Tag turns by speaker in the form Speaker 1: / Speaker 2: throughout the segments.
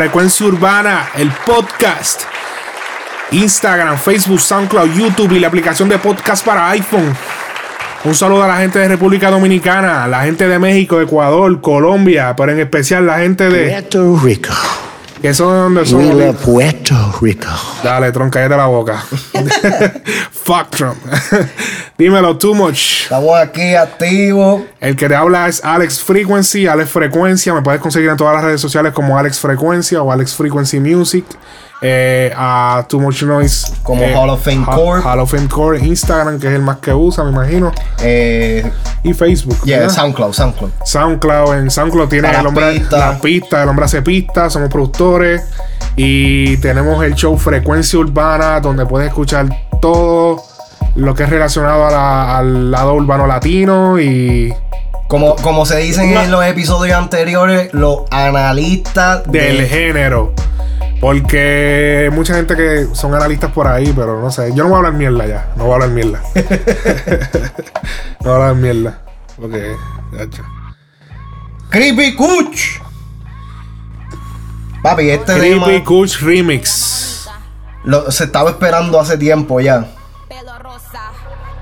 Speaker 1: Frecuencia Urbana, el podcast. Instagram, Facebook, SoundCloud, YouTube y la aplicación de podcast para iPhone. Un saludo a la gente de República Dominicana, la gente de México, Ecuador, Colombia, pero en especial la gente de.
Speaker 2: Puerto Rico.
Speaker 1: que son donde
Speaker 2: We
Speaker 1: son.
Speaker 2: love Puerto Rico.
Speaker 1: Dale, Tron, cállate la boca. Fuck Trump. Dímelo, too much.
Speaker 3: Estamos aquí activos.
Speaker 1: El que te habla es Alex Frequency, Alex Frecuencia. Me puedes conseguir en todas las redes sociales como Alex Frecuencia o Alex Frequency Music. Eh, a Too Much Noise.
Speaker 3: Como
Speaker 1: eh,
Speaker 3: Hall of Fame
Speaker 1: Ha-
Speaker 3: Core.
Speaker 1: Hall of Fame Core, Instagram, que es el más que usa, me imagino.
Speaker 3: Eh,
Speaker 1: Y Facebook.
Speaker 3: yeah,
Speaker 1: ¿verdad?
Speaker 3: SoundCloud, SoundCloud.
Speaker 1: SoundCloud. En SoundCloud tiene el hombre,
Speaker 3: las pistas.
Speaker 1: las pistas, el hombre hace pistas, somos productores. Y tenemos el show Frecuencia Urbana, donde puedes escuchar todo lo que es relacionado a la- al lado urbano latino y
Speaker 3: Como, como se dicen en los episodios anteriores, los analistas
Speaker 1: del
Speaker 3: de-
Speaker 1: género. Porque mucha gente que son analistas por ahí, pero no sé. Yo no voy a hablar mierda ya. No voy a hablar mierda. no voy a hablar mierda. Porque, ya.
Speaker 3: Creepy Kuch. Papi, este
Speaker 1: Creepy
Speaker 3: tema
Speaker 1: Kuch Remix.
Speaker 3: lo- se estaba esperando hace tiempo ya.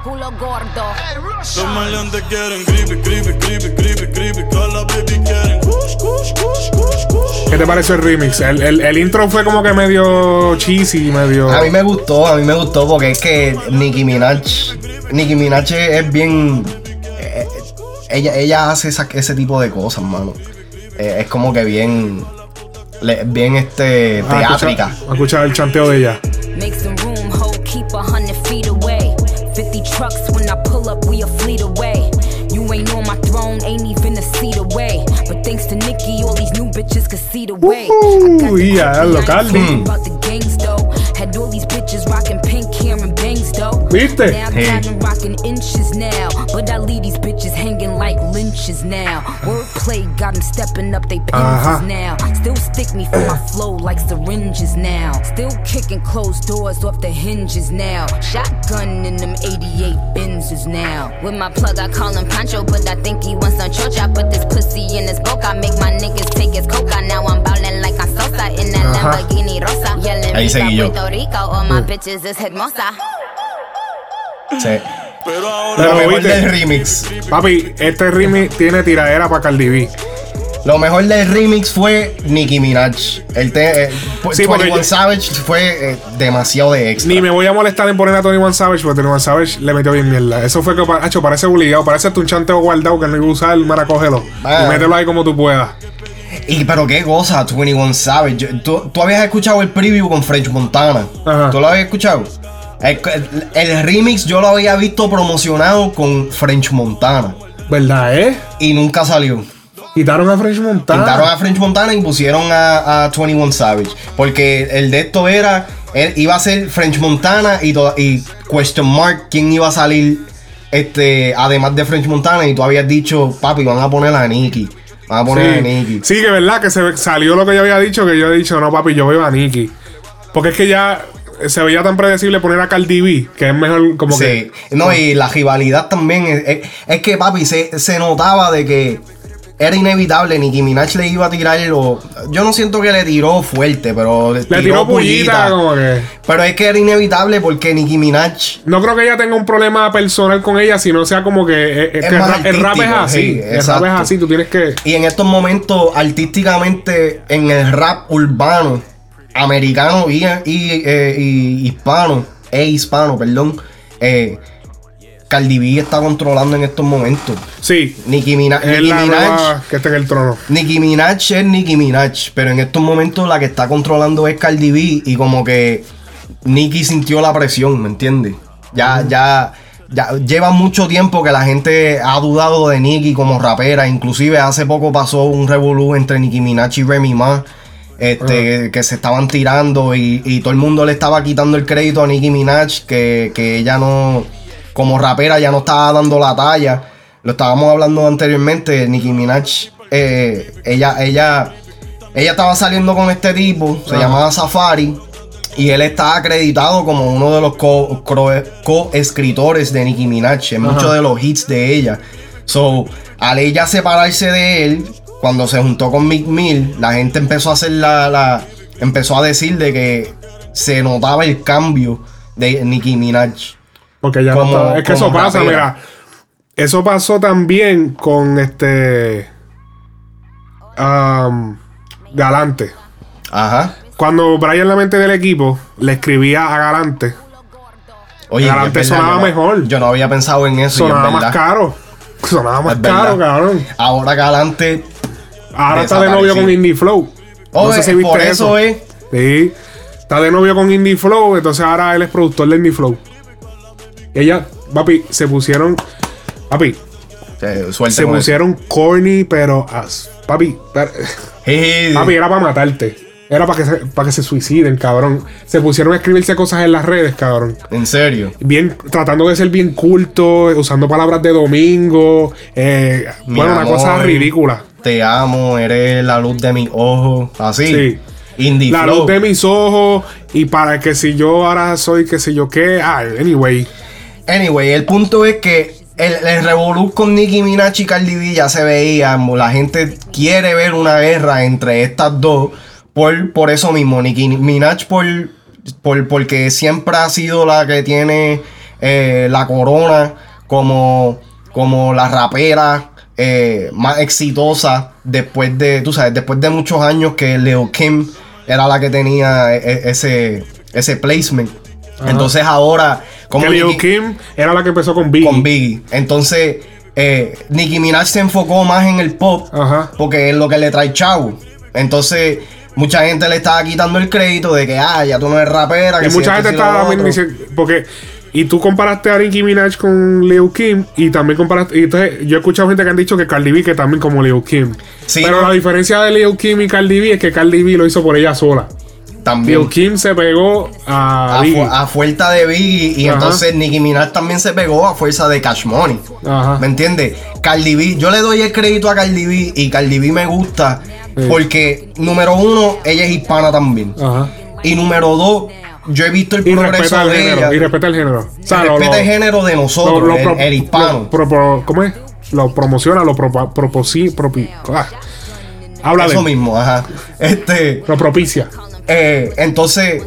Speaker 4: Pelo rosa, culo gordo.
Speaker 5: Los maleantes quieren creepy, creepy, creepy, creepy, creepy. Todas las baby quieren kush, kush, kush, kush, kush.
Speaker 1: ¿Qué te pareció el remix? El, el- el intro fue como que medio cheesy, medio.
Speaker 3: A mí me gustó, a mí me gustó porque es que Nicki Minaj, Nicki Minaj es bien, eh, ella, ella hace esa- ese tipo de cosas, mano. Eh, es como que bien, bien este
Speaker 1: Ah,
Speaker 3: teátrica.
Speaker 1: escucha- escucha el chanteo de ella.
Speaker 4: All these new bitches could see the way. I got
Speaker 1: Uy,
Speaker 4: the
Speaker 1: ya,
Speaker 4: crooked
Speaker 1: local.
Speaker 4: line, about the gangs though. Had all these bitches rocking pink hair and bangs though.
Speaker 1: ¿Viste?
Speaker 4: Now
Speaker 3: Hey.
Speaker 4: I've been rocking inches now. But I leave these bitches hanging like lynches now. Wordplay got them stepping up they
Speaker 1: Uh-huh.
Speaker 4: now. Still stick me for my flow like syringes now. Still kicking closed doors off the hinges now. Shotgun in them 88 Benzes now. With my plug, I call him Pancho, but I think he wants some chocha. Put this pussy in his boca, make my niggas take his coca. Now I'm ballin' like I'm Sosa in that
Speaker 1: Ajá.
Speaker 4: Lamborghini Rosa. Yelling
Speaker 3: Ahí seguí yo.
Speaker 4: Puerto Rico, all my bitches is hermosa.
Speaker 3: Sí.
Speaker 5: Pero ahora
Speaker 1: Pero
Speaker 3: Lo mejor
Speaker 1: viste.
Speaker 3: del remix.
Speaker 1: Papi, este remix tiene tiradera para Cardi B.
Speaker 3: Lo mejor del remix fue Nicki Minaj. El te, eh, pu-
Speaker 1: Sí, porque
Speaker 3: 21
Speaker 1: yo-
Speaker 3: Savage fue eh, demasiado de extra.
Speaker 1: Ni me voy a molestar en poner a Tony One Savage porque Tony One Savage le metió bien mierda. Eso fue que, hacho, parece obligado. Parece tu un chanteo guardado que no iba a usar. Mira, cógelo.
Speaker 3: Ah.
Speaker 1: Y mételo ahí como tú puedas.
Speaker 3: Y pero qué cosa, 21 Savage. ¿Tú, tú habías escuchado el preview con French Montana.
Speaker 1: Ajá.
Speaker 3: ¿Tú lo habías escuchado? El, el- el remix yo lo había visto promocionado con French Montana.
Speaker 1: ¿Verdad, eh?
Speaker 3: Y nunca salió.
Speaker 1: Quitaron a French Montana.
Speaker 3: Quitaron a French Montana y pusieron a, a 21 Savage. Porque el de esto era. él iba a ser French Montana y, toda- y question mark quién iba a salir. Este, además de French Montana. Y tú habías dicho, papi, van a poner a Nicky. Van a poner a
Speaker 1: Sí,
Speaker 3: Nicky.
Speaker 1: sí, que verdad que se salió lo que yo había dicho. Que yo he dicho, no, papi, yo veo a Nicky. Porque es que ya se veía tan predecible poner a Cardi B. Que es mejor como
Speaker 3: Sí,
Speaker 1: que.
Speaker 3: no, y la rivalidad también. Es, que, papi, se, se notaba de que era inevitable. Nicki Minaj le iba a tirar. Lo, yo no siento que le tiró fuerte, pero le,
Speaker 1: Le tiró pullita, como que.
Speaker 3: Pero es que era inevitable porque Nicki Minaj.
Speaker 1: No creo que ella tenga un problema personal con ella, sino sea como que, eh, eh,
Speaker 3: Es
Speaker 1: que el,
Speaker 3: más
Speaker 1: rap, el rap es así.
Speaker 3: sí,
Speaker 1: el rap es así, tú tienes que.
Speaker 3: Y en estos momentos, artísticamente, en el rap urbano, americano y, y, eh, y hispano, e hispano, perdón, eh, Cardi B está controlando en estos momentos.
Speaker 1: Sí.
Speaker 3: Nicki Mina-
Speaker 1: Es
Speaker 3: Nicki
Speaker 1: la
Speaker 3: Minaj.
Speaker 1: que está en el trono.
Speaker 3: Nicki Minaj es Nicki Minaj, pero en estos momentos la que está controlando es Cardi B y como que Nicki sintió la presión, ¿me entiendes? Ya, ya, ya lleva mucho tiempo que la gente ha dudado de Nicki como rapera, inclusive hace poco pasó un revolú entre Nicki Minaj y Remy Ma Este, que se estaban tirando y, y todo el mundo le estaba quitando el crédito a Nicki Minaj, que, que ella no, como rapera, ya no estaba dando la talla. Lo estábamos hablando anteriormente, Nicki Minaj, eh, ella, ella, ella estaba saliendo con este tipo, se llamaba Safari, y él está acreditado como uno de los co- co-escritores de Nicki Minaj en muchos de los hits de ella. So, al ella separarse de él, cuando se juntó con Mick Mill, la gente empezó a hacer la, la- empezó a decir de que se notaba el cambio de Nicki Minaj.
Speaker 1: Porque ya
Speaker 3: Como-
Speaker 1: no está. Es que eso pasa,
Speaker 3: rapera.
Speaker 1: mira. Eso pasó también con este. um, Galante.
Speaker 3: Ajá.
Speaker 1: Cuando Brian, la mente del equipo, le escribía a Galante,
Speaker 3: Oye,
Speaker 1: Galante
Speaker 3: verdad,
Speaker 1: sonaba
Speaker 3: yo no-
Speaker 1: mejor.
Speaker 3: Yo no había pensado en eso. es
Speaker 1: sonaba más caro. Sonaba más caro, cabrón.
Speaker 3: Ahora Galante.
Speaker 1: Ahora está de novio con Indie Flow. No
Speaker 3: Oye,
Speaker 1: sé si viste
Speaker 3: por
Speaker 1: eso.
Speaker 3: eso es.
Speaker 1: Sí. Está de novio con Indie Flow, entonces ahora él es productor de Indie Flow. Ella, papi, se pusieron. Papi,
Speaker 3: Eh,
Speaker 1: se
Speaker 3: eso.
Speaker 1: pusieron corny, pero. as- papi, per-
Speaker 3: Jeje.
Speaker 1: papi, era para matarte. Era para que, se, para que se suiciden, cabrón. Se pusieron a escribirse cosas en las redes, cabrón.
Speaker 3: En serio.
Speaker 1: Bien, tratando de ser bien culto, usando palabras de domingo. eh, bueno, una cosa ridícula.
Speaker 3: Te amo, eres la luz de mis ojos. Así.
Speaker 1: Sí.
Speaker 3: Indie
Speaker 1: La
Speaker 3: Flow.
Speaker 1: luz de mis ojos. Y para que si yo ahora soy que si yo qué. Ah, anyway.
Speaker 3: Anyway, el punto es que el, el revolú con Nicki Minaj y Cardi B ya se veía. La gente quiere ver una guerra entre estas dos. Por, por eso mismo, Nicki Minaj por, por, porque siempre ha sido la que tiene eh, la corona como, como la rapera eh, más exitosa después de, tú sabes, después de muchos años que Leo Kim era la que tenía e- e- ese, ese placement. Entonces ahora, como
Speaker 1: que
Speaker 3: Nicki-
Speaker 1: Kim era la que empezó con Biggie.
Speaker 3: con Biggie. Entonces, eh, Nicki Minaj se enfocó más en el pop
Speaker 1: Ajá.
Speaker 3: porque es lo que le trae chavo. Entonces, mucha gente le estaba quitando el crédito de que, ah, ya tú no eres rapera. Que
Speaker 1: Y mucha gente está. Porque. Y tú comparaste a Nicki Minaj con Lil Kim. Y también comparaste. Y entonces yo he escuchado gente que han dicho que Cardi B que también como Lil Kim.
Speaker 3: Sí.
Speaker 1: Pero la diferencia de Lil Kim y Cardi B es que Cardi B lo hizo por ella sola.
Speaker 3: También.
Speaker 1: Lil Kim se pegó a
Speaker 3: A, fu- a fuerza de Biggie y
Speaker 1: Ajá.
Speaker 3: entonces Nicki Minaj también se pegó a fuerza de Cash Money.
Speaker 1: Ajá.
Speaker 3: ¿Me entiendes? Cardi B, yo le doy el crédito a Cardi B y Cardi B me gusta
Speaker 1: Sí.
Speaker 3: porque, número uno, ella es hispana también.
Speaker 1: Ajá.
Speaker 3: Y número dos, yo he visto el
Speaker 1: Y
Speaker 3: progreso
Speaker 1: el
Speaker 3: de
Speaker 1: género.
Speaker 3: ella.
Speaker 1: Y respeta el género. O sea,
Speaker 3: respeta
Speaker 1: lo-
Speaker 3: el género de nosotros,
Speaker 1: lo- lo
Speaker 3: el, el hispano.
Speaker 1: lo pro- pro- ¿Cómo es? Lo promociona, lo propa- proposi- propi- ah. Habla
Speaker 3: Eso
Speaker 1: de
Speaker 3: mismo, ajá. Este,
Speaker 1: Lo propicia.
Speaker 3: eh, entonces,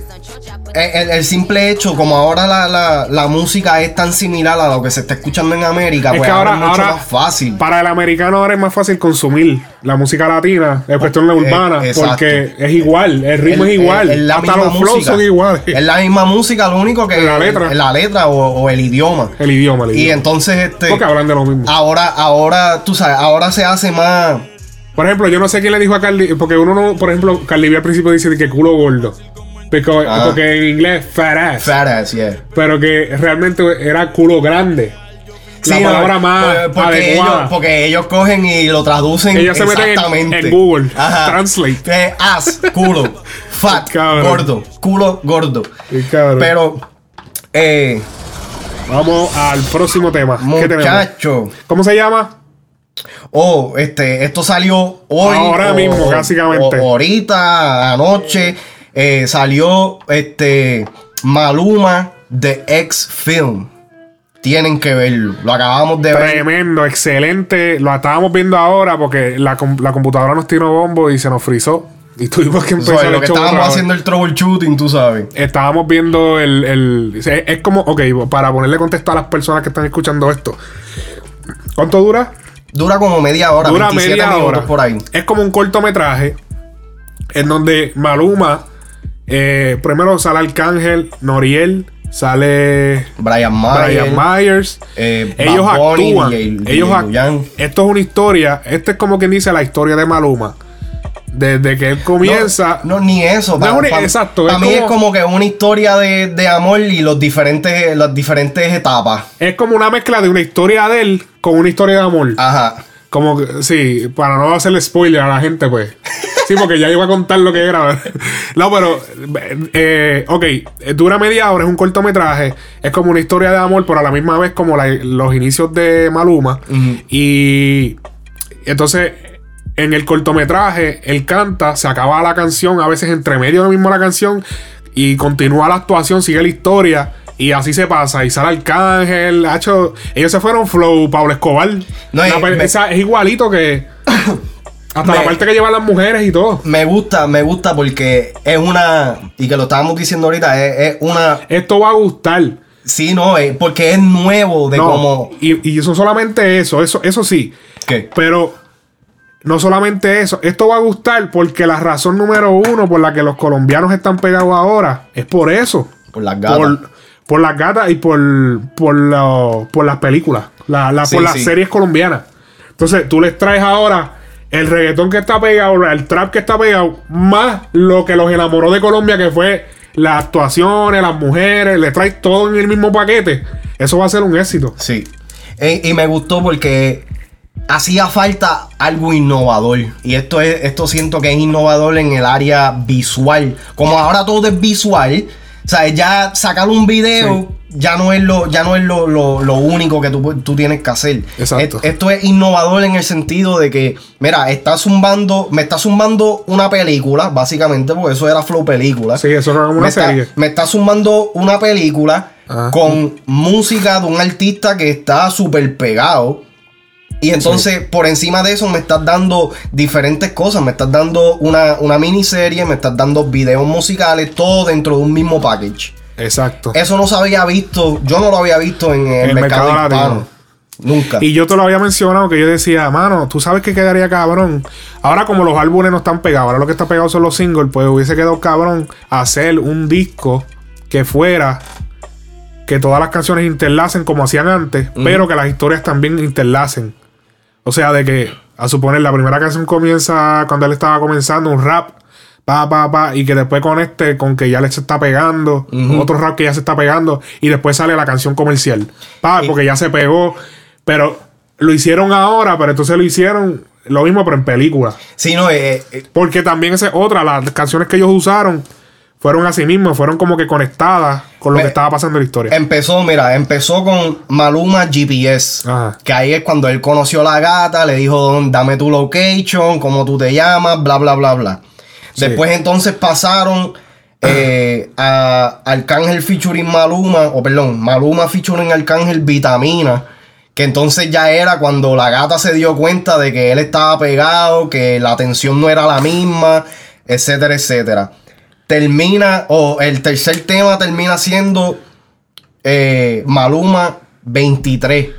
Speaker 3: el, el simple hecho, como ahora la, la- la música es tan similar a lo que se está escuchando en América,
Speaker 1: Es
Speaker 3: pues
Speaker 1: que
Speaker 3: ahora,
Speaker 1: ahora,
Speaker 3: es mucho
Speaker 1: ahora
Speaker 3: más fácil.
Speaker 1: para el americano ahora es más fácil consumir la música latina, es cuestión de urbana,
Speaker 3: Eh, exacto.
Speaker 1: porque es igual, el ritmo es igual,
Speaker 3: el-
Speaker 1: hasta los flows son iguales.
Speaker 3: Es la misma música, lo único que
Speaker 1: La letra.
Speaker 3: la letra o, o el idioma.
Speaker 1: El idioma, el
Speaker 3: Y
Speaker 1: idioma.
Speaker 3: entonces, este,
Speaker 1: porque hablan de lo mismo.
Speaker 3: ahora, ahora, tú sabes, ahora se hace más.
Speaker 1: Por ejemplo, yo no sé quién le dijo a Carly, porque uno no, por ejemplo, Carly al principio dice que culo gordo. Porque,
Speaker 3: Ah.
Speaker 1: porque en inglés fat ass.
Speaker 3: Fat ass, yeah.
Speaker 1: Pero que realmente era culo grande. la
Speaker 3: Sí,
Speaker 1: palabra más
Speaker 3: por- porque
Speaker 1: adecuada.
Speaker 3: ellos, porque ellos cogen y lo traducen
Speaker 1: Ellos se meten en-
Speaker 3: exactamente.
Speaker 1: en Google, Translate.
Speaker 3: Eh, ass, culo, fat,
Speaker 1: Cabrón.
Speaker 3: gordo, culo, gordo. Pero, eh,
Speaker 1: Vamos al próximo tema. ¿Qué
Speaker 3: muchacho,
Speaker 1: ¿Cómo se llama?
Speaker 3: oh, este, esto salió hoy.
Speaker 1: Ahora
Speaker 3: o-
Speaker 1: mismo, básicamente.
Speaker 3: o ahorita, anoche, eh, salió este Maluma de X Film. Tienen que verlo. Lo acabamos de ver.
Speaker 1: Tremendo, excelente. Lo estábamos viendo ahora porque la, la computadora nos tiró bombo y se nos frizó. Y tuvimos que empezar
Speaker 3: Sobre lo que estábamos haciendo el troubleshooting, tú sabes.
Speaker 1: Estábamos viendo el, el- Es, es como, ok, para ponerle contexto a las personas que están escuchando esto. ¿Cuánto dura?
Speaker 3: Dura como media hora,
Speaker 1: Dura
Speaker 3: 27
Speaker 1: media
Speaker 3: minutos
Speaker 1: hora.
Speaker 3: por ahí.
Speaker 1: Es como un cortometraje en donde Maluma, eh, primero sale Arcángel, Noriel, sale
Speaker 3: Brian Mayer.
Speaker 1: Brian Myers.
Speaker 3: eh,
Speaker 1: ellos
Speaker 3: Bunny,
Speaker 1: actúan. Ellos ac-
Speaker 3: Luyan.
Speaker 1: Esto es una historia. Este es como quien dice la historia de Maluma. Desde que él comienza.
Speaker 3: No, ni eso.
Speaker 1: No es una- exacto,
Speaker 3: Para mí es
Speaker 1: como-
Speaker 3: como que una historia de, de amor y los diferentes, las diferentes etapas.
Speaker 1: Es como una mezcla de una historia de él con una historia de amor.
Speaker 3: Ajá.
Speaker 1: Como que, sí, para no hacerle spoiler a la gente, pues. Sí, porque ya iba a contar lo que era. No, pero. Eh, ok, dura media hora, es un cortometraje. Es como una historia de amor, pero a la misma vez como la- los inicios de Maluma. Y. Entonces. En el cortometraje, él canta, se acaba la canción, a veces entre medio de mismo la canción, y continúa la actuación, sigue la historia, y así se pasa. Y sale Arcángel, hacho, ellos se fueron flow, Pablo Escobar.
Speaker 3: No,
Speaker 1: pe-
Speaker 3: me-
Speaker 1: esa- es igualito que. Hasta
Speaker 3: Me-
Speaker 1: la parte que llevan las mujeres y todo.
Speaker 3: Me gusta, me gusta porque es una. Y que lo estábamos diciendo ahorita, es, es una.
Speaker 1: Esto va a gustar.
Speaker 3: Sí, no, es porque es nuevo de
Speaker 1: No,
Speaker 3: como.
Speaker 1: y, y eso solamente eso, eso, eso sí.
Speaker 3: ¿Qué?
Speaker 1: Pero no solamente eso, esto va a gustar porque la razón número uno por la que los colombianos están pegados ahora es por eso.
Speaker 3: Por las gatas.
Speaker 1: Por, por las gatas y por, por, lo- por las películas, la, la-
Speaker 3: Sí,
Speaker 1: por las
Speaker 3: sí.
Speaker 1: series colombianas. Entonces tú les traes ahora el reggaetón que está pegado, el trap que está pegado, más lo que los enamoró de Colombia, que fue las actuaciones, las mujeres, le traes todo en el mismo paquete. Eso va a ser un éxito.
Speaker 3: Sí. E- y me gustó porque hacía falta algo innovador. Y esto es, esto siento que es innovador en el área visual. Como ahora todo es visual. O sea, ya sacar un video ya no es lo, ya no es lo, lo- lo único que tú, tú tienes que hacer.
Speaker 1: Exacto.
Speaker 3: Esto es innovador en el sentido de que, mira, está zumbando, me está zumbando una película, básicamente, porque eso era flow película.
Speaker 1: Sí, eso era como una
Speaker 3: me está,
Speaker 1: serie.
Speaker 3: me está sumando una película
Speaker 1: Ajá.
Speaker 3: con música de un artista que está súper pegado. Y entonces, por encima de eso, me estás dando diferentes cosas. Me estás dando una, una miniserie, me estás dando videos musicales, todo dentro de un mismo package.
Speaker 1: Exacto.
Speaker 3: Eso no se había visto, yo no lo había visto en el,
Speaker 1: El
Speaker 3: mercado,
Speaker 1: mercado latino.
Speaker 3: Nunca.
Speaker 1: Y yo te lo había mencionado que yo decía, mano, tú sabes que quedaría cabrón. Ahora, como los álbumes no están pegados, ahora lo que está pegado son los singles, pues hubiese quedado cabrón hacer un disco que fuera que todas las canciones interlacen como hacían antes, pero que las historias también interlacen. O sea, de que, a suponer, la primera canción comienza cuando él estaba comenzando un rap, pa, pa, pa, y que después conecte con que ya le se está pegando, otro rap que ya se está pegando, y después sale la canción comercial, pa, porque ya se pegó, pero lo hicieron ahora, pero entonces lo hicieron lo mismo, pero en película.
Speaker 3: Sí, no, eh, eh,
Speaker 1: Porque también esa es otra, las canciones que ellos usaron fueron así mismo, fueron como que conectadas con lo
Speaker 3: Me-
Speaker 1: que estaba pasando en la historia.
Speaker 3: Empezó, mira, empezó con Maluma GPS.
Speaker 1: Ajá.
Speaker 3: Que ahí es cuando él conoció a la gata, le dijo, dame tu location, cómo tú te llamas, bla, bla, bla, bla.
Speaker 1: Sí.
Speaker 3: Después entonces pasaron eh, a Arcángel featuring Maluma, o perdón, Maluma featuring Arcángel Vitamina. Que entonces ya era cuando la gata se dio cuenta de que él estaba pegado, que la atención no era la misma, etcétera, etcétera. Termina, o el tercer tema termina siendo eh, Maluma 23.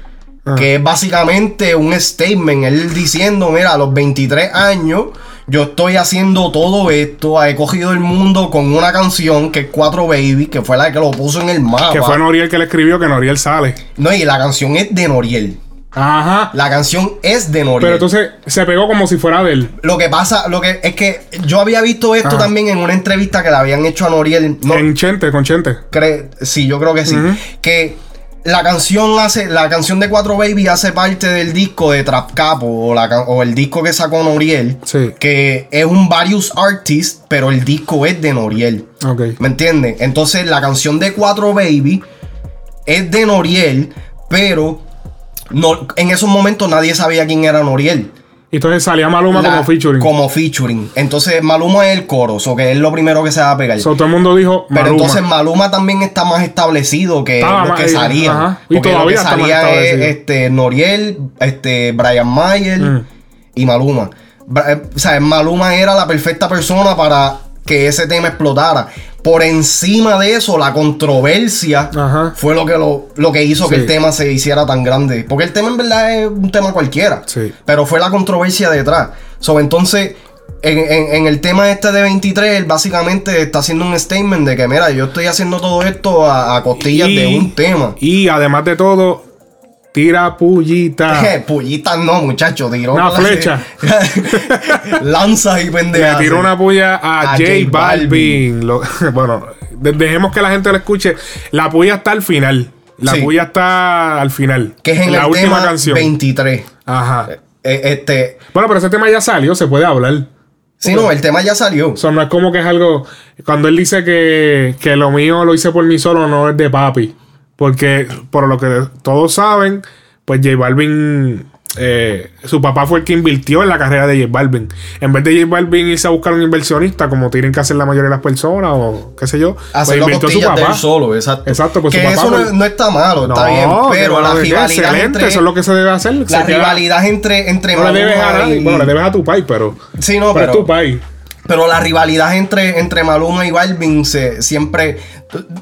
Speaker 1: Ah.
Speaker 3: Que es básicamente un statement. Él diciendo: Mira, a los 23 años, yo estoy haciendo todo esto. He cogido el mundo con una canción que es 4 Baby, que fue la que lo puso en el mapa.
Speaker 1: que fue Noriel que le escribió que Noriel sale.
Speaker 3: No, y la canción es de Noriel.
Speaker 1: Ajá.
Speaker 3: La canción es de Noriel.
Speaker 1: Pero entonces se pegó como si fuera de él.
Speaker 3: lo que pasa, lo que es que yo había visto esto
Speaker 1: Ajá.
Speaker 3: también en una entrevista que le habían hecho a Noriel. No,
Speaker 1: En Chente, con Chente.
Speaker 3: Cre- sí, yo creo que sí. Que la canción hace, la canción de 4 Baby hace parte del disco de Trap Capo o, la ca- o el disco que sacó Noriel.
Speaker 1: Sí.
Speaker 3: Que es un various artist, pero el disco es de Noriel.
Speaker 1: Ok.
Speaker 3: ¿Me entiendes? Entonces la canción de 4 Baby es de Noriel, pero no, en esos momentos nadie sabía quién era Noriel.
Speaker 1: Y entonces salía Maluma
Speaker 3: La-
Speaker 1: como featuring.
Speaker 3: Como featuring. Entonces Maluma es el coro, o que es lo primero que se va a pegar.
Speaker 1: So, todo el mundo dijo
Speaker 3: Pero entonces Maluma también está más establecido que
Speaker 1: Estaba
Speaker 3: los
Speaker 1: más-
Speaker 3: que
Speaker 1: eh, ajá. Y
Speaker 3: Porque
Speaker 1: todavía
Speaker 3: lo que salía es este, Noriel, este, Brian Mayer
Speaker 1: Mm.
Speaker 3: y Maluma. Eh, O sea, Maluma era la perfecta persona para que ese tema explotara. Por encima de eso, la controversia
Speaker 1: Ajá.
Speaker 3: fue lo que, lo, lo que hizo que el tema se hiciera tan grande. Porque el tema en verdad es un tema cualquiera.
Speaker 1: Sí.
Speaker 3: Pero fue la controversia detrás. So, entonces, en, en- en el tema este de 23, él básicamente está haciendo un statement de que, mira, yo estoy haciendo todo esto a, a costillas de un tema.
Speaker 1: Y además de todo, tira pullita.
Speaker 3: Pullitas no, muchacho, tiró
Speaker 1: Una flecha.
Speaker 3: Lanzas y
Speaker 1: Le
Speaker 3: pendejas.
Speaker 1: tiró una puya a,
Speaker 3: A
Speaker 1: J Balvin. Lo- bueno, de- dejemos que la gente lo escuche. La puya está al final. La
Speaker 3: Sí.
Speaker 1: puya está al final.
Speaker 3: Que es en
Speaker 1: la
Speaker 3: el
Speaker 1: última
Speaker 3: tema
Speaker 1: canción.
Speaker 3: 23.
Speaker 1: Ajá.
Speaker 3: Eh, este,
Speaker 1: Bueno, pero ese tema ya salió, se puede hablar.
Speaker 3: Sí, no, el tema ya salió.
Speaker 1: O sea, no es como que es algo. Cuando él dice que, que lo mío lo hice por mí solo, no es de papi. Porque, por lo que todos saben, pues J Balvin. eh, su papá fue el que invirtió en la carrera de J Balvin. En vez de J Balvin irse a buscar un inversionista, como tienen que hacer la mayoría de las personas, o qué sé yo, pues invirtió su papá.
Speaker 3: solo, exacto.
Speaker 1: Exacto, pues
Speaker 3: que
Speaker 1: su papá
Speaker 3: eso no, está malo, está bien. Pero la rivalidad
Speaker 1: excelente,
Speaker 3: entre.
Speaker 1: eso es lo que se debe hacer.
Speaker 3: la
Speaker 1: queda-
Speaker 3: rivalidad entre, entre
Speaker 1: no le debes a nadie. Bueno, le debes a tu país, pero.
Speaker 3: Sí, no,
Speaker 1: pero,
Speaker 3: pero,
Speaker 1: es tu país.
Speaker 3: Pero la rivalidad entre, entre Maluma y Balvin se, siempre.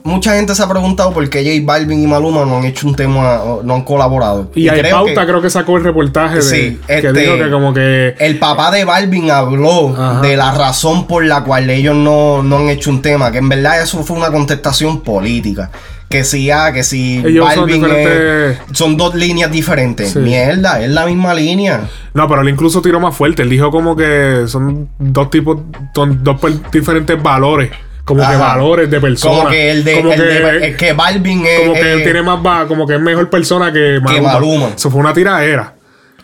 Speaker 3: Mucha gente se ha preguntado por qué J Balvin y Maluma no han hecho un tema, no han colaborado.
Speaker 1: Y, hay
Speaker 3: creo
Speaker 1: pauta,
Speaker 3: que
Speaker 1: creo que sacó el reportaje de
Speaker 3: Sí,
Speaker 1: que
Speaker 3: este-
Speaker 1: dijo que como que
Speaker 3: el papá de Balvin habló
Speaker 1: Ajá.
Speaker 3: de la razón por la cual ellos no, no han hecho un tema. Que en verdad eso fue una contestación política. Que si, ah, que si
Speaker 1: Ellos son
Speaker 3: Balvin es-
Speaker 1: diferentes-
Speaker 3: son dos líneas diferentes.
Speaker 1: Sí.
Speaker 3: Mierda, es la misma línea.
Speaker 1: No, pero él incluso tiró más fuerte. Él dijo como que son dos tipos, son dos diferentes valores. Como que valores de persona.
Speaker 3: Como que el de,
Speaker 1: Como
Speaker 3: el
Speaker 1: que,
Speaker 3: de- el que Balvin es.
Speaker 1: como que él
Speaker 3: es-
Speaker 1: tiene más va, como que es mejor persona que Maluma.
Speaker 3: Maluma.
Speaker 1: Eso fue una tiradera.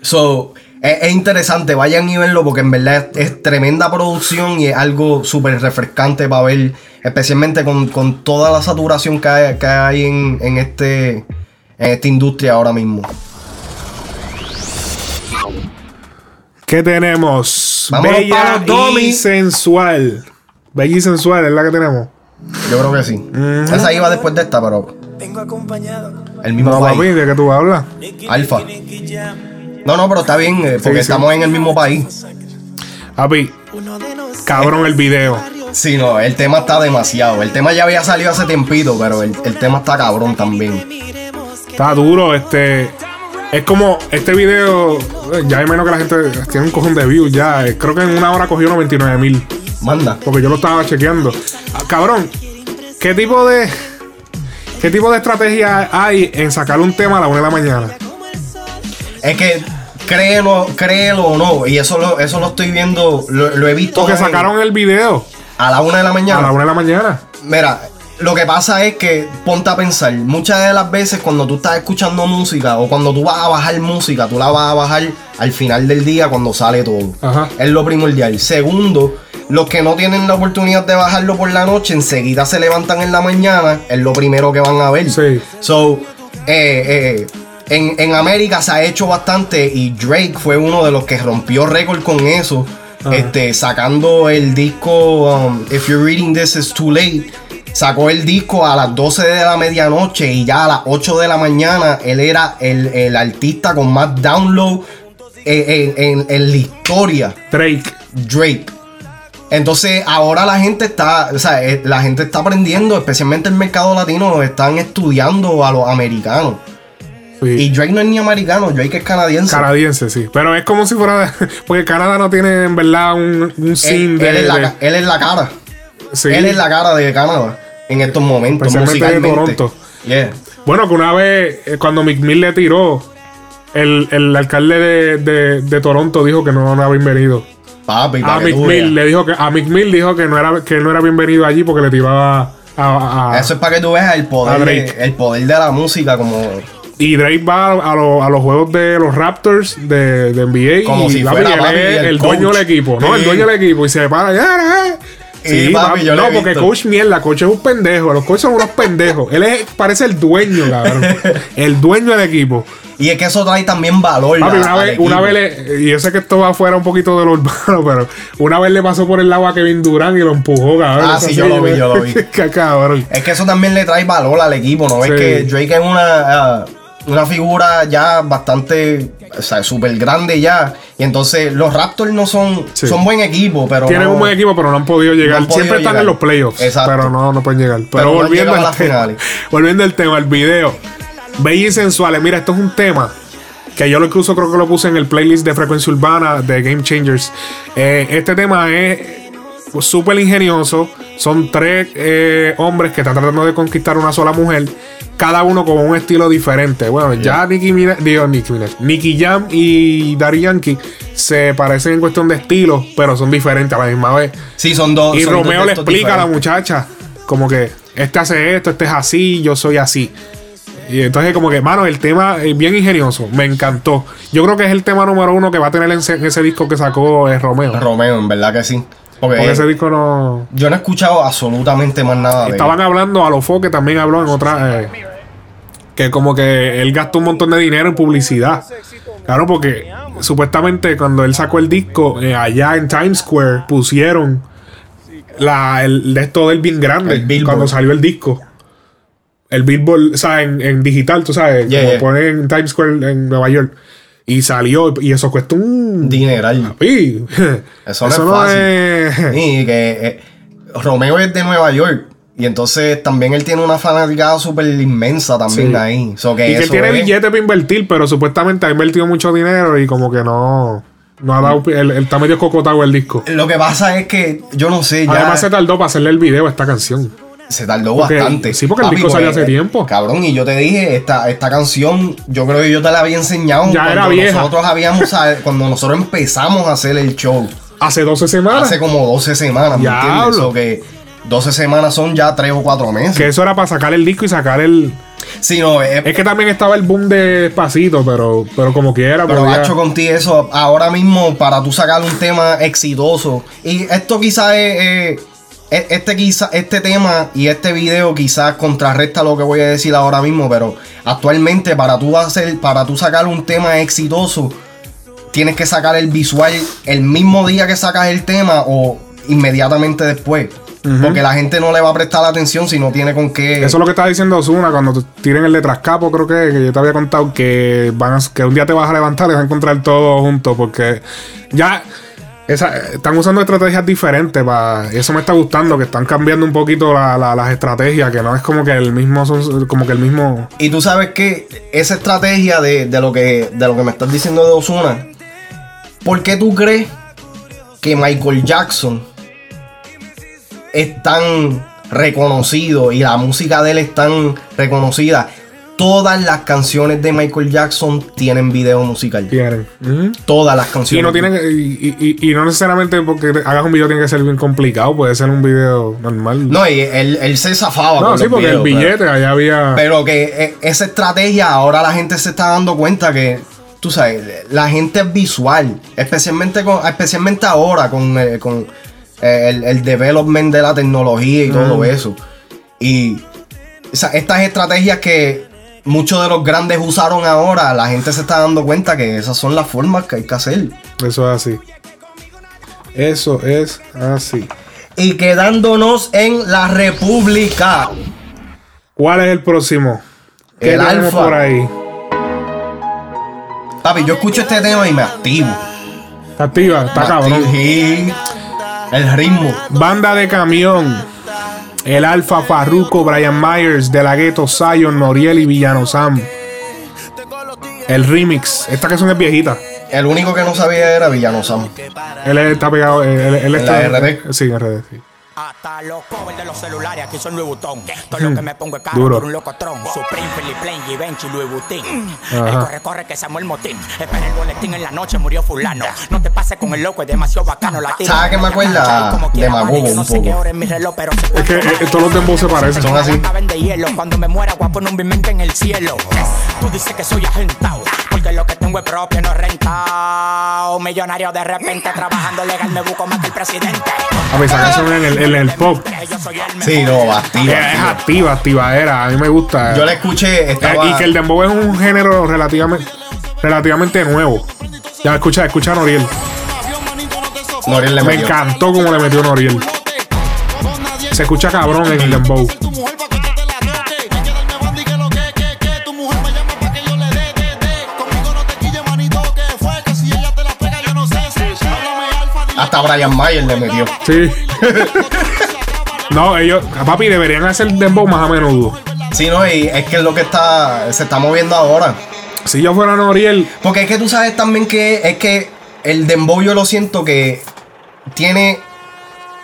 Speaker 3: So, es, es interesante, vayan y verlo porque en verdad es, es tremenda producción y es algo súper refrescante para ver, especialmente con, con toda la saturación que hay, que hay en, en este, en esta industria ahora mismo.
Speaker 1: ¿Qué tenemos?
Speaker 3: Vámonos
Speaker 1: Bella y sensual. Bella y sensual es la que tenemos.
Speaker 3: Yo creo que sí. Esa iba después de esta, pero
Speaker 5: Vengo acompañado.
Speaker 3: el mismo
Speaker 1: No, papi, ¿de qué tú hablas?
Speaker 3: Alfa. No, no, pero está bien, eh, porque
Speaker 1: sí.
Speaker 3: estamos en el mismo país.
Speaker 1: Papi, cabrón el video.
Speaker 3: Sí, no, el tema está demasiado. El tema ya había salido hace tiempito, pero el, el tema está cabrón también.
Speaker 1: Está duro, este. Es como este video. Ya hay menos que la gente tiene un cojón de views ya. eh, Creo que en una hora cogió 99 mil.
Speaker 3: Manda.
Speaker 1: Porque yo lo estaba chequeando. Ah, cabrón, ¿qué tipo de. ¿Qué tipo de estrategia hay en sacar un tema a la una de la mañana?
Speaker 3: Es que créelo, créelo o no, y eso lo, eso lo estoy viendo, lo, lo he visto
Speaker 1: Porque sacaron el video
Speaker 3: a la una de la
Speaker 1: a
Speaker 3: mañana.
Speaker 1: la una de la mañana.
Speaker 3: Mira, lo que pasa es que ponte a pensar, muchas de las veces cuando tú estás escuchando música o cuando tú vas a bajar música, tú la vas a bajar al final del día cuando sale todo.
Speaker 1: Ajá.
Speaker 3: Es lo primordial. Segundo, los que no tienen la oportunidad de bajarlo por la noche, enseguida se levantan en la mañana, es lo primero que van a ver.
Speaker 1: Sí.
Speaker 3: So, eh, eh, en, en América se ha hecho bastante y Drake fue uno de los que rompió récord con eso. Este, sacando el disco um, If You're Reading This Is Too Late. Sacó el disco a las 12 de la medianoche y ya a las 8 de la mañana él era el, el artista con más download eh, en, en- en la historia.
Speaker 1: Drake.
Speaker 3: Drake. Entonces ahora la gente está, o sea, eh, la gente está aprendiendo, especialmente el mercado latino, están estudiando a los americanos.
Speaker 1: Sí.
Speaker 3: Y Drake no es ni americano, Drake es canadiense.
Speaker 1: Canadiense, sí. Pero es como si fuera. Porque Canadá no tiene en verdad un, un
Speaker 3: él, él
Speaker 1: de.
Speaker 3: es la,
Speaker 1: de-
Speaker 3: ca- él es la cara.
Speaker 1: sí.
Speaker 3: Él es la cara de Canadá en estos momentos.
Speaker 1: Especialmente de. Toronto.
Speaker 3: Yeah.
Speaker 1: Bueno, que una vez, eh, cuando Mick Mill le tiró, el, el alcalde de, de- de Toronto dijo que no era bienvenido.
Speaker 3: Papi,
Speaker 1: A
Speaker 3: para que
Speaker 1: Mick
Speaker 3: tú
Speaker 1: Mill
Speaker 3: veas.
Speaker 1: le dijo que a Mick Mill dijo que no era que no era bienvenido allí porque le tiraba a, a- a-
Speaker 3: Eso es para que tú veas el poder, el poder de la música como,
Speaker 1: y Drake va a, lo- a los juegos de los Raptors de, de NBA
Speaker 3: Como
Speaker 1: y
Speaker 3: si
Speaker 1: papi,
Speaker 3: fuera,
Speaker 1: él es
Speaker 3: el
Speaker 1: dueño del equipo, ¿no? El dueño del equipo y se para.
Speaker 3: Sí,
Speaker 1: Sí,
Speaker 3: papi,
Speaker 1: papi,
Speaker 3: yo lo
Speaker 1: no, porque coach mierda, coach es un pendejo, los coaches son unos pendejos. Él es, parece el dueño, cabrón. el dueño del equipo.
Speaker 3: Y es que eso trae también valor.
Speaker 1: Papi, una vez, una
Speaker 3: equipo.
Speaker 1: vez le, y yo sé que esto va fuera un poquito de lo urbano, pero una vez le pasó por el lado a Kevin Durant y lo empujó, cabrón.
Speaker 3: Ah, sí, yo lo vi, yo lo vi.
Speaker 1: Cabrón.
Speaker 3: Es que eso también le trae valor al equipo, ¿no? Es
Speaker 1: Sí.
Speaker 3: que Drake es una, ah, una figura ya bastante, o sea, súper grande ya. Y entonces los Raptors no son,
Speaker 1: Sí.
Speaker 3: son buen equipo, pero
Speaker 1: Tienen
Speaker 3: no-
Speaker 1: un buen equipo, pero no han podido llegar.
Speaker 3: No han podido
Speaker 1: Siempre están en los playoffs,
Speaker 3: Exacto.
Speaker 1: pero no, no pueden llegar. Pero, volviendo, al
Speaker 3: las
Speaker 1: tema, volviendo al tema, el video. Bella y sensuales. Mira, esto es un tema que yo lo incluso creo que lo puse en el playlist de Frecuencia Urbana de Game Changers. Eh, este tema es súper ingenioso. Son tres eh, hombres que están tratando de conquistar una sola mujer. Cada uno con un estilo diferente. Bueno, ya Nicki Minaj, digo Nicki Minaj, Nicki Jam y Daddy Yankee se parecen en cuestión de estilo, pero son diferentes a la misma vez.
Speaker 3: Sí, son dos.
Speaker 1: Y
Speaker 3: son dos
Speaker 1: Romeo le explica a la muchacha, como que este hace esto, este es así, yo soy así. Y entonces como que, mano, el tema es bien ingenioso. Me encantó. Yo creo que es el tema número uno que va a tener en ese, en ese disco que sacó eh, Romeo.
Speaker 3: Romeo, en verdad que sí. Porque,
Speaker 1: Porque ese disco no...
Speaker 3: yo no he escuchado absolutamente más nada de él.
Speaker 1: Estaban hablando, a Lofo que también habló en otra... eh, que como que él gastó un montón de dinero en publicidad. Claro, porque supuestamente cuando él sacó el disco, eh, allá en Times Square pusieron la, el de esto del bien grande cuando salió el disco. El Billboard, o sea, en, en digital, tú sabes,
Speaker 3: Yeah,
Speaker 1: como
Speaker 3: yeah.
Speaker 1: ponen en Times Square en Nueva York. Y salió, y eso cuesta un.
Speaker 3: Dineral.
Speaker 1: Pi.
Speaker 3: Eso no es fácil.
Speaker 1: es-
Speaker 3: Sí, que eh, Romeo es de Nueva York. Y entonces también él tiene una fanaticada súper inmensa también
Speaker 1: Sí.
Speaker 3: ahí. So que
Speaker 1: y que
Speaker 3: eso
Speaker 1: tiene
Speaker 3: es-
Speaker 1: billete para invertir, pero supuestamente ha invertido mucho dinero y como que no. No ha dado. Él, él está medio cocotado el disco.
Speaker 3: Lo que pasa es que yo no sé, ya
Speaker 1: Además, se tardó para hacerle el video a esta canción.
Speaker 3: Se tardó
Speaker 1: porque-
Speaker 3: bastante.
Speaker 1: sí, porque el disco salió hace
Speaker 3: eh,
Speaker 1: tiempo.
Speaker 3: Cabrón, y yo te dije, esta, esta canción, yo creo que yo te la había enseñado
Speaker 1: Ya
Speaker 3: cuando
Speaker 1: era
Speaker 3: nosotros habíamos cuando nosotros empezamos a hacer el show.
Speaker 1: Hace 12 semanas.
Speaker 3: Hace como 12 semanas, ¿me
Speaker 1: Diablo.
Speaker 3: entiendes? Que 12 semanas son ya 3 o 4 meses.
Speaker 1: Que eso era para sacar el disco y sacar el.
Speaker 3: Sí, no, es,
Speaker 1: Es que también estaba el boom de despacito, pero, pero como quiera.
Speaker 3: Pero
Speaker 1: ya-
Speaker 3: Hacho contigo eso, ahora mismo para tú sacar un tema exitoso. Y esto quizás es, eh, este quizá, este tema y este video quizás contrarresta lo que voy a decir ahora mismo, pero actualmente para tú hacer, para tú sacar un tema exitoso, tienes que sacar el visual el mismo día que sacas el tema o inmediatamente después. Porque la gente no le va a prestar atención si no tiene con qué.
Speaker 1: Eso es lo que estaba diciendo Osuna cuando tiren el de Trascapo, creo que, que yo te había contado que van a- que un día te vas a levantar y vas a encontrar todo junto, porque ya están usando estrategias diferentes. Pa, y eso me está gustando, que están cambiando un poquito la- la- las estrategias, que no es como que el mismo, como que el mismo.
Speaker 3: Y tú sabes que esa estrategia de, de lo, que, de lo que me estás diciendo de Osuna, ¿por qué tú crees que Michael Jackson es tan reconocido y la música de él es tan reconocida? Todas las canciones de Michael Jackson tienen video musical.
Speaker 1: Tienen.
Speaker 3: Todas las
Speaker 1: Y
Speaker 3: canciones.
Speaker 1: no tienen, y, y- y no necesariamente porque hagas un video tiene que ser bien complicado, puede ser un video normal.
Speaker 3: No, y él, él se zafaba.
Speaker 1: No,
Speaker 3: con
Speaker 1: sí,
Speaker 3: los
Speaker 1: porque el
Speaker 3: videos, pero-
Speaker 1: billete allá había.
Speaker 3: Pero que eh, esa estrategia, ahora la gente se está dando cuenta que, tú sabes, la gente es visual. Especialmente, con, especialmente ahora con, eh, con eh, el, el development de la tecnología y todo eso. Y o sea, estas estrategias que muchos de los grandes usaron ahora, la gente se está dando cuenta que esas son las formas que hay que hacer.
Speaker 1: Eso es así. Eso es así.
Speaker 3: Y quedándonos en la República.
Speaker 1: ¿Cuál es el próximo? ¿Qué
Speaker 3: El Alfa.
Speaker 1: por ahí?
Speaker 3: Papi, yo escucho este tema y me activo.
Speaker 1: Activa, está cabrón.
Speaker 3: El ritmo.
Speaker 1: Banda de camión. El Alfa Farruko, Brian Myers, De La Ghetto, Zion, Noriel y Villano Sam. El remix. Esta canción es viejita.
Speaker 3: El único que no sabía era Villano Sam.
Speaker 1: Él está pegado. Él, él- él
Speaker 3: ¿En
Speaker 1: está.
Speaker 3: la RD?
Speaker 1: Sí, en RD, sí.
Speaker 6: Hasta los covers de los celulares aquí son Louis Vuitton. Todo lo que me pongo es caro
Speaker 1: Duro.
Speaker 6: por un locotrón. Supreme, Philip Plain, Givenchy, Louis Vuitton. El corre, corre que Samuel Motín. Espera el boletín en la noche, murió fulano. No te pases con el loco, es demasiado bacano. La tira.
Speaker 3: ¿Sabes qué me acuerda?
Speaker 6: Como quiera,
Speaker 3: De Magogo
Speaker 6: vale, yo no
Speaker 3: un
Speaker 6: sé qué
Speaker 3: poco.
Speaker 6: hora es mi reloj, pero se
Speaker 1: Es que eh, todos los dembow se parecen.
Speaker 3: Son así.
Speaker 6: Acaben de hielo. Cuando me muera, voy a poner un bimente en el cielo. Tú dices que soy agentado, porque lo que tengo es propio, no rentado. Millonario de repente, trabajando legal, me busco más que el presidente.
Speaker 1: A ver, esa canción en el, en el pop.
Speaker 3: Sí, no,
Speaker 1: Es,
Speaker 3: activa.
Speaker 1: es
Speaker 3: activa.
Speaker 1: activa, activa era. A mí me gusta.
Speaker 3: Yo la escuché,
Speaker 1: Eh,
Speaker 3: estaba.
Speaker 1: Y que el dembow es un género relativamente, relativamente nuevo. Ya escucha, escucha a Noriel.
Speaker 3: Noriel le
Speaker 1: Me
Speaker 3: metió.
Speaker 1: encantó como le metió Noriel. Se escucha cabrón en el dembow.
Speaker 3: Hasta Brian Mayer le metió.
Speaker 1: Sí. no, ellos, papi, deberían hacer dembow más a menudo.
Speaker 3: Sí, no, y es que es lo que está. Se está moviendo ahora.
Speaker 1: Si yo fuera Noriel,
Speaker 3: Porque es que tú sabes también que es que el dembow yo lo siento que tiene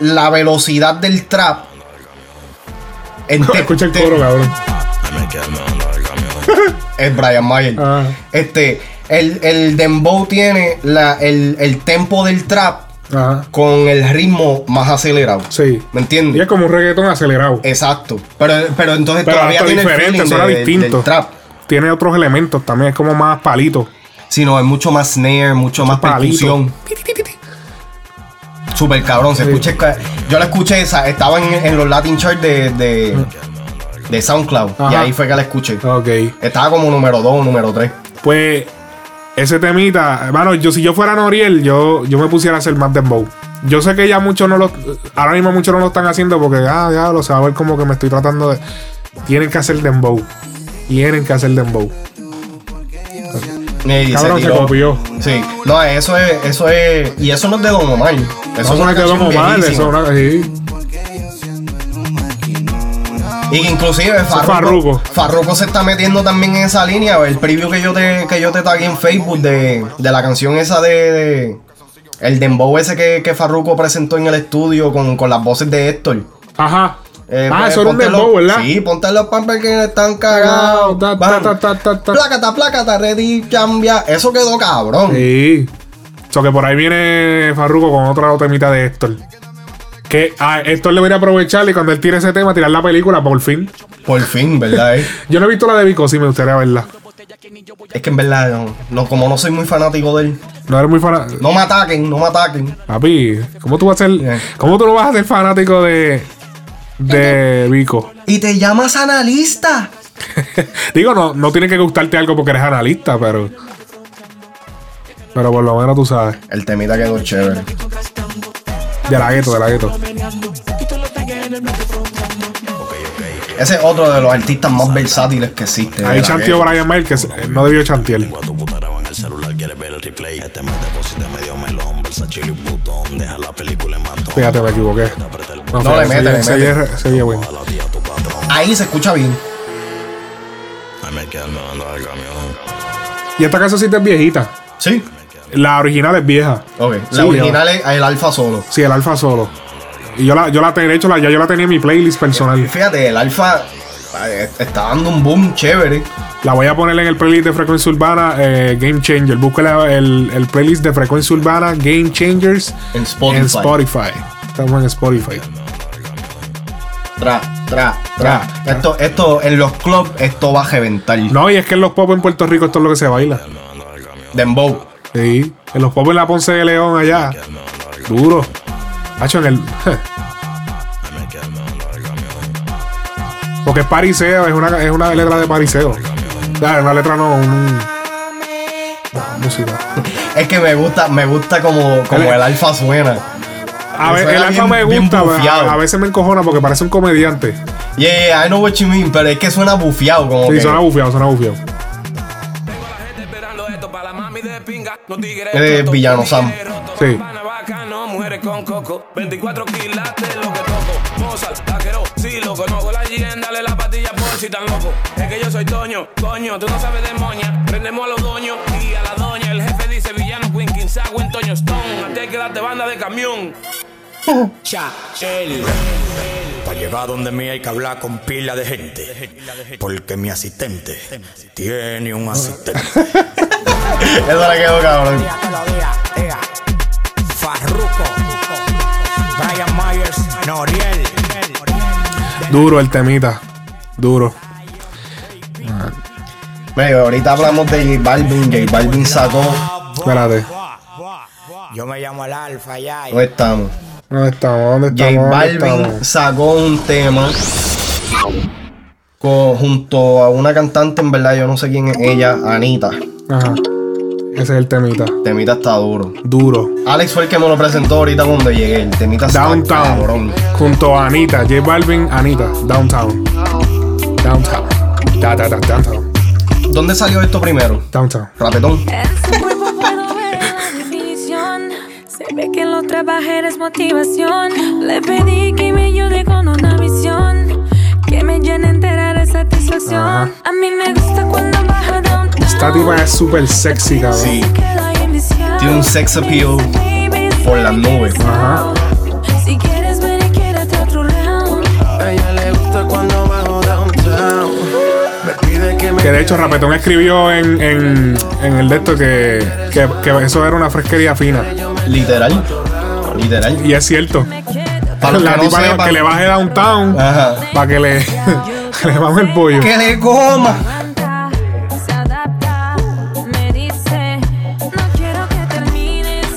Speaker 3: la velocidad del trap.
Speaker 1: Escucha el
Speaker 3: te-
Speaker 1: coro, cabrón.
Speaker 3: Es Brian Mayer.
Speaker 1: Ah.
Speaker 3: Este, el, el dembow tiene la, el, el tempo del trap
Speaker 1: Ajá.
Speaker 3: con el ritmo más acelerado.
Speaker 1: Sí.
Speaker 3: ¿Me
Speaker 1: Y
Speaker 3: entiendes?
Speaker 1: es como un reggaetón acelerado.
Speaker 3: Exacto. Pero, pero entonces
Speaker 1: Pero
Speaker 3: todavía tiene el
Speaker 1: diferente,
Speaker 3: feeling
Speaker 1: suena
Speaker 3: de-
Speaker 1: distinto.
Speaker 3: del trap.
Speaker 1: Tiene otros elementos también, es como más palito.
Speaker 3: Sino es mucho más snare, mucho más
Speaker 1: palito.
Speaker 3: percusión. Super cabrón, se
Speaker 1: Sí.
Speaker 3: escucha. Yo la escuché esa, estaba en, en los Latin Charts de, de, de SoundCloud. Y ahí fue que la escuché.
Speaker 1: Ok.
Speaker 3: Estaba como número 2 número 3.
Speaker 1: Pues ese temita, hermano, yo si yo fuera Noriel, yo, yo me pusiera a hacer más dembow. Yo sé que ya muchos no lo, ahora mismo muchos no lo están haciendo porque, ah, ya lo sé, a ver como que me estoy tratando de, tienen que hacer dembow, tienen que hacer dembow.
Speaker 3: Y
Speaker 1: Cabrón, se copió.
Speaker 3: Sí. No, eso es, eso es. Y eso no es de Don Omar. Eso
Speaker 1: Eso
Speaker 3: es
Speaker 1: no
Speaker 3: una
Speaker 1: es de Don
Speaker 3: canción
Speaker 1: Omar, eso es una- sí.
Speaker 3: Y que inclusive Farruko,
Speaker 1: Farruko.
Speaker 3: Se está metiendo también en esa línea. El preview que yo te, que yo te tagué en Facebook de, de la canción esa de, de- el dembow ese que, que Farruko presentó en el estudio con, con las voces de Héctor.
Speaker 1: Ajá.
Speaker 3: Eh,
Speaker 1: ah,
Speaker 3: pues,
Speaker 1: eso era un dembow, ¿verdad?
Speaker 3: Sí, ponte los pampers que están cagados.
Speaker 1: Ta, ta,
Speaker 3: Bam.
Speaker 1: ta, ta, ta, ta.
Speaker 3: Plácata, plácata, ready, cambia. Eso quedó cabrón.
Speaker 1: Sí. So que por ahí viene Farruko con otra temita de Héctor. Que a Héctor debería aprovechar y cuando él tire ese tema, tirar la película por fin.
Speaker 3: Por fin, ¿verdad? eh?
Speaker 1: Yo no he visto la de Vico, sí me gustaría verla.
Speaker 3: es que en verdad, no, no, como no soy muy fanático de él,
Speaker 1: No eres muy fanático.
Speaker 3: no me ataquen, no me ataquen.
Speaker 1: Papi, ¿cómo tú vas a ser.
Speaker 3: Yeah.
Speaker 1: ¿Cómo tú no vas a ser fanático de. de Vico?
Speaker 3: Y te llamas analista.
Speaker 1: Digo, no, no tiene que gustarte algo porque eres analista, pero. Pero por lo menos tú sabes.
Speaker 3: El temita quedó chévere.
Speaker 1: De la gueto, de la gueto.
Speaker 3: Ese es otro de los artistas más versátiles que existe.
Speaker 1: Ahí chanteó. Brian Mayer que se- no debió chantear. Fíjate, me equivoqué. No,
Speaker 3: No, le mete, le mete.
Speaker 1: se- oye bueno.
Speaker 3: Ahí se escucha bien.
Speaker 1: Y esta casacita es viejita.
Speaker 3: Sí.
Speaker 1: La original es vieja.
Speaker 3: Ok.
Speaker 1: Sí,
Speaker 3: La original es el alfa solo.
Speaker 1: Sí, el alfa solo. Y yo la, yo la tenía, de hecho, la, ya yo la tenía en mi playlist personal.
Speaker 3: Fíjate, el alfa eh, está dando un boom chévere.
Speaker 1: La voy a poner en el playlist de Frecuencia Urbana eh, Game Changer. Búsquela el, el playlist de Frecuencia Urbana Game Changers
Speaker 3: En Spotify.
Speaker 1: en Spotify. Estamos en Spotify.
Speaker 3: Tra, tra, tra. Esto, esto, en los clubs, esto va a reventar.
Speaker 1: No, y es que en los pop en Puerto Rico esto es lo que se baila.
Speaker 3: Dembow.
Speaker 1: Sí. En los pop en la Ponce de León allá. Duro. Hacho en el. Porque es pariseo, es una, es una letra de pariseo. Ya, una letra no, un. Música.
Speaker 3: Es que me gusta, me gusta como, como
Speaker 1: El-
Speaker 3: el alfa suena.
Speaker 1: A ver, el alfa me gusta, a, a veces me encojona porque parece un comediante.
Speaker 3: Yeah, yeah, I know what you mean, pero es que suena bufiado. Como
Speaker 1: Sí,
Speaker 3: que,
Speaker 1: suena bufiado, suena bufiado.
Speaker 7: Rotos,
Speaker 3: Villano Sam.
Speaker 1: Sí.
Speaker 7: pana bacano, mujeres con coco. 24 quilates lo que toco. Mozart, taquero, sí, loco. No hago la GN, dale la patilla por si tan loco. Es que yo soy Toño, coño, tú no sabes de moña. Prendemos a los doños y a la doña. El jefe dice villano, Queen, Quinzago, en Toño Stone. Antes que darte banda de camión.
Speaker 6: Para llegar donde mí hay que hablar con pila de gente. Porque mi asistente tiene un asistente.
Speaker 3: Eso le quedó cabrón.
Speaker 6: Farruko, Brian Myers, Noriel.
Speaker 1: Duro el temita. Duro.
Speaker 3: Mira, ahorita hablamos de J Balvin. J Balvin sacó.
Speaker 1: Espérate.
Speaker 6: Yo me llamo el Alfa ya.
Speaker 3: ¿Dónde estamos?
Speaker 1: ¿Dónde estamos? ¿Dónde
Speaker 3: J
Speaker 1: estamos? ¿Dónde
Speaker 3: Balvin
Speaker 1: estamos?
Speaker 3: sacó un tema co- junto a una cantante, en verdad, yo no sé quién es ella, Anita.
Speaker 1: Ajá. Ese es el temita.
Speaker 3: Temita está duro.
Speaker 1: Duro.
Speaker 3: Alex fue el que me lo presentó ahorita cuando llegué. El temita está
Speaker 1: Downtown.
Speaker 3: cabrón.
Speaker 1: Junto a Anita. J Balvin, Anita. Downtown. Downtown. Da, da, da, downtown.
Speaker 3: ¿Dónde salió esto primero?
Speaker 1: Downtown.
Speaker 3: Rapetón.
Speaker 8: Se ve que lo trabajé es motivación. Le pedí que me ayude con una visión. Que me llene entera de satisfacción.
Speaker 1: Ajá.
Speaker 8: A mí me gusta cuando baja downtown.
Speaker 1: Esta tipa es súper sexy, cabrón.
Speaker 3: Sí. Tiene un sex appeal por las nubes.
Speaker 1: Ajá.
Speaker 5: Que
Speaker 1: Que de hecho Rapetón escribió en, en, en el de esto que, que, que eso era una fresquería fina.
Speaker 3: Literal. literal.
Speaker 1: Y es cierto.
Speaker 3: Para
Speaker 1: la
Speaker 3: que no
Speaker 1: le- que le baje downtown
Speaker 3: Ajá.
Speaker 1: para que le, le baje el pollo.
Speaker 3: Que le coma.
Speaker 8: Que.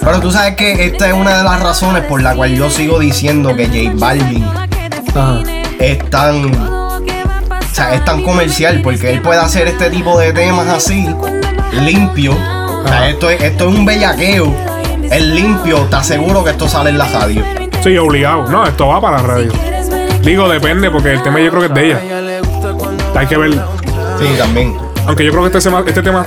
Speaker 3: Pero tú sabes que esta es una de las razones por la cual yo sigo diciendo que J Balvin
Speaker 1: Ajá.
Speaker 3: es tan, o sea, es tan comercial porque él puede hacer este tipo de temas así, limpio. O sea, esto es, esto es un bellaqueo. Es limpio, te aseguro que esto sale en la radio.
Speaker 1: Sí, obligado. No, esto va para la radio. Digo, depende, porque el tema yo creo que es de ella. Hay que ver.
Speaker 3: Sí, también.
Speaker 1: Aunque yo creo que este tema, este tema,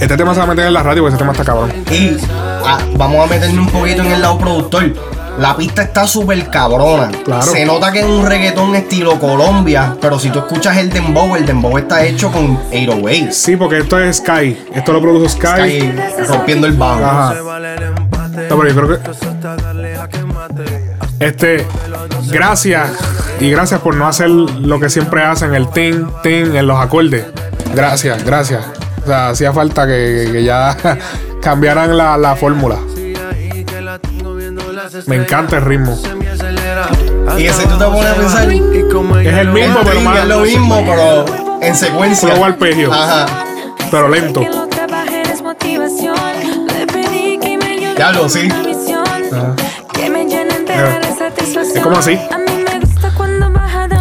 Speaker 1: este tema se va a meter en la radio porque ese tema está cabrón.
Speaker 3: Y ah, vamos a meterle un poquito en el lado productor. La pista está súper cabrona.
Speaker 1: Claro.
Speaker 3: Se nota que es un reggaetón estilo Colombia, pero si tú escuchas el dembow, el dembow está hecho con 808s.
Speaker 1: Sí, porque esto es Sky. Esto lo produjo Sky.
Speaker 3: Sky rompiendo el bajo.
Speaker 1: Ajá. No, pero yo creo que. Este. Gracias. Y gracias por no hacer lo que siempre hacen, el tin, tin, en los acordes. Gracias, gracias. O sea, hacía falta que, que ya cambiaran la, la fórmula. Me encanta el ritmo.
Speaker 3: Y ese tú te pones a pensar.
Speaker 1: Es el mismo, pero más.
Speaker 3: es lo mismo, pero en secuencia.
Speaker 1: Flow arpegio.
Speaker 3: Ajá.
Speaker 1: Pero lento.
Speaker 8: Que lo trabaje es motivación. Le pedí que me ayude
Speaker 3: Ya lo, sí.
Speaker 1: Ajá. Es como así.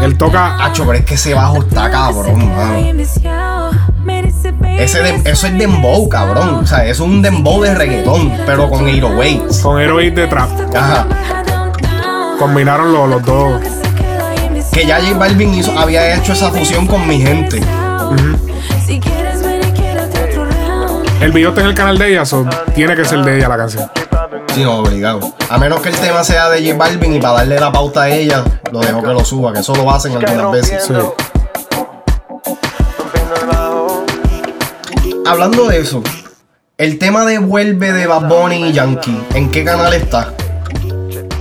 Speaker 1: Él toca.
Speaker 3: Acho, pero es que ese bajo está cabrón, mano. Ese de- eso es dembow, cabrón. O sea, es un dembow de reggaetón, pero con 808s.
Speaker 1: Con Heroic de trap.
Speaker 3: Ajá.
Speaker 1: Combinaron los, los dos.
Speaker 3: Que ya J Balvin hizo, había hecho esa fusión con mi gente.
Speaker 8: Si quieres ver y quiero otro round.
Speaker 1: El video está en el canal de ella, so tiene que ser de ella la canción.
Speaker 3: Sí, no, obligado. A menos que el tema sea de J Balvin y para darle la pauta a ella, lo dejo que lo suba, que eso lo hacen algunas veces.
Speaker 1: Sí.
Speaker 3: Hablando de eso, el tema de Vuelve de Bad Bunny y Yankee, ¿en qué canal está?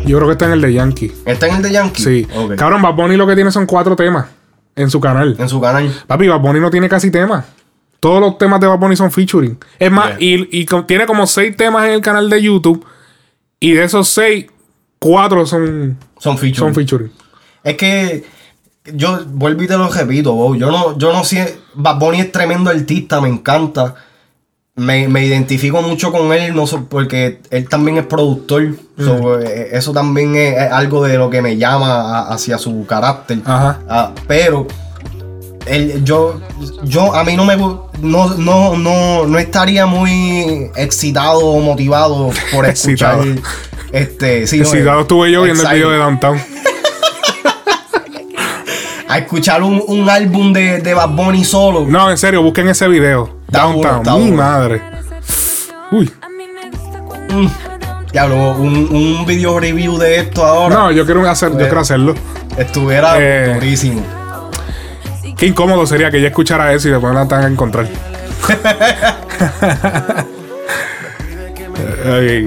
Speaker 1: Yo creo que está en el de Yankee.
Speaker 3: ¿Está en el de Yankee?
Speaker 1: Sí.
Speaker 3: Ok.
Speaker 1: Cabrón, Bad Bunny lo que tiene son cuatro temas en su canal.
Speaker 3: En su canal.
Speaker 1: Papi, Bad Bunny no tiene casi temas. Todos los temas de Bad Bunny son featuring. Es más, y, y tiene como seis temas en el canal de YouTube. Y de esos seis, cuatro son,
Speaker 3: Son featuring.
Speaker 1: son featuring.
Speaker 3: Es que yo vuelvo y te lo repito, Bow. Yo no, yo no sé. Bad Bunny es tremendo artista, me encanta. Me, me identifico mucho con él, no sé, porque él también es productor. So, eh, eso también es, es algo de lo que me llama a- hacia su carácter.
Speaker 1: Ajá.
Speaker 3: Ah, pero él, yo, yo a mí no me no, no, no, no estaría muy excitado o motivado por escuchar.
Speaker 1: Excitado.
Speaker 3: este, sí, no,
Speaker 1: Excitado estuve yo viendo el video de Downtown.
Speaker 3: a escuchar un, un álbum de, de Bad Bunny solo.
Speaker 1: No, en serio, busquen ese video.
Speaker 3: Está
Speaker 1: Downtown. Mi madre. Uy.
Speaker 3: Ya lo, un, un video review de esto ahora.
Speaker 1: No, yo quiero, hacer, yo quiero hacerlo.
Speaker 3: Estuviera
Speaker 1: Eh.
Speaker 3: durísimo.
Speaker 1: Qué incómodo sería que ella escuchara eso y después la tengan que encontrar.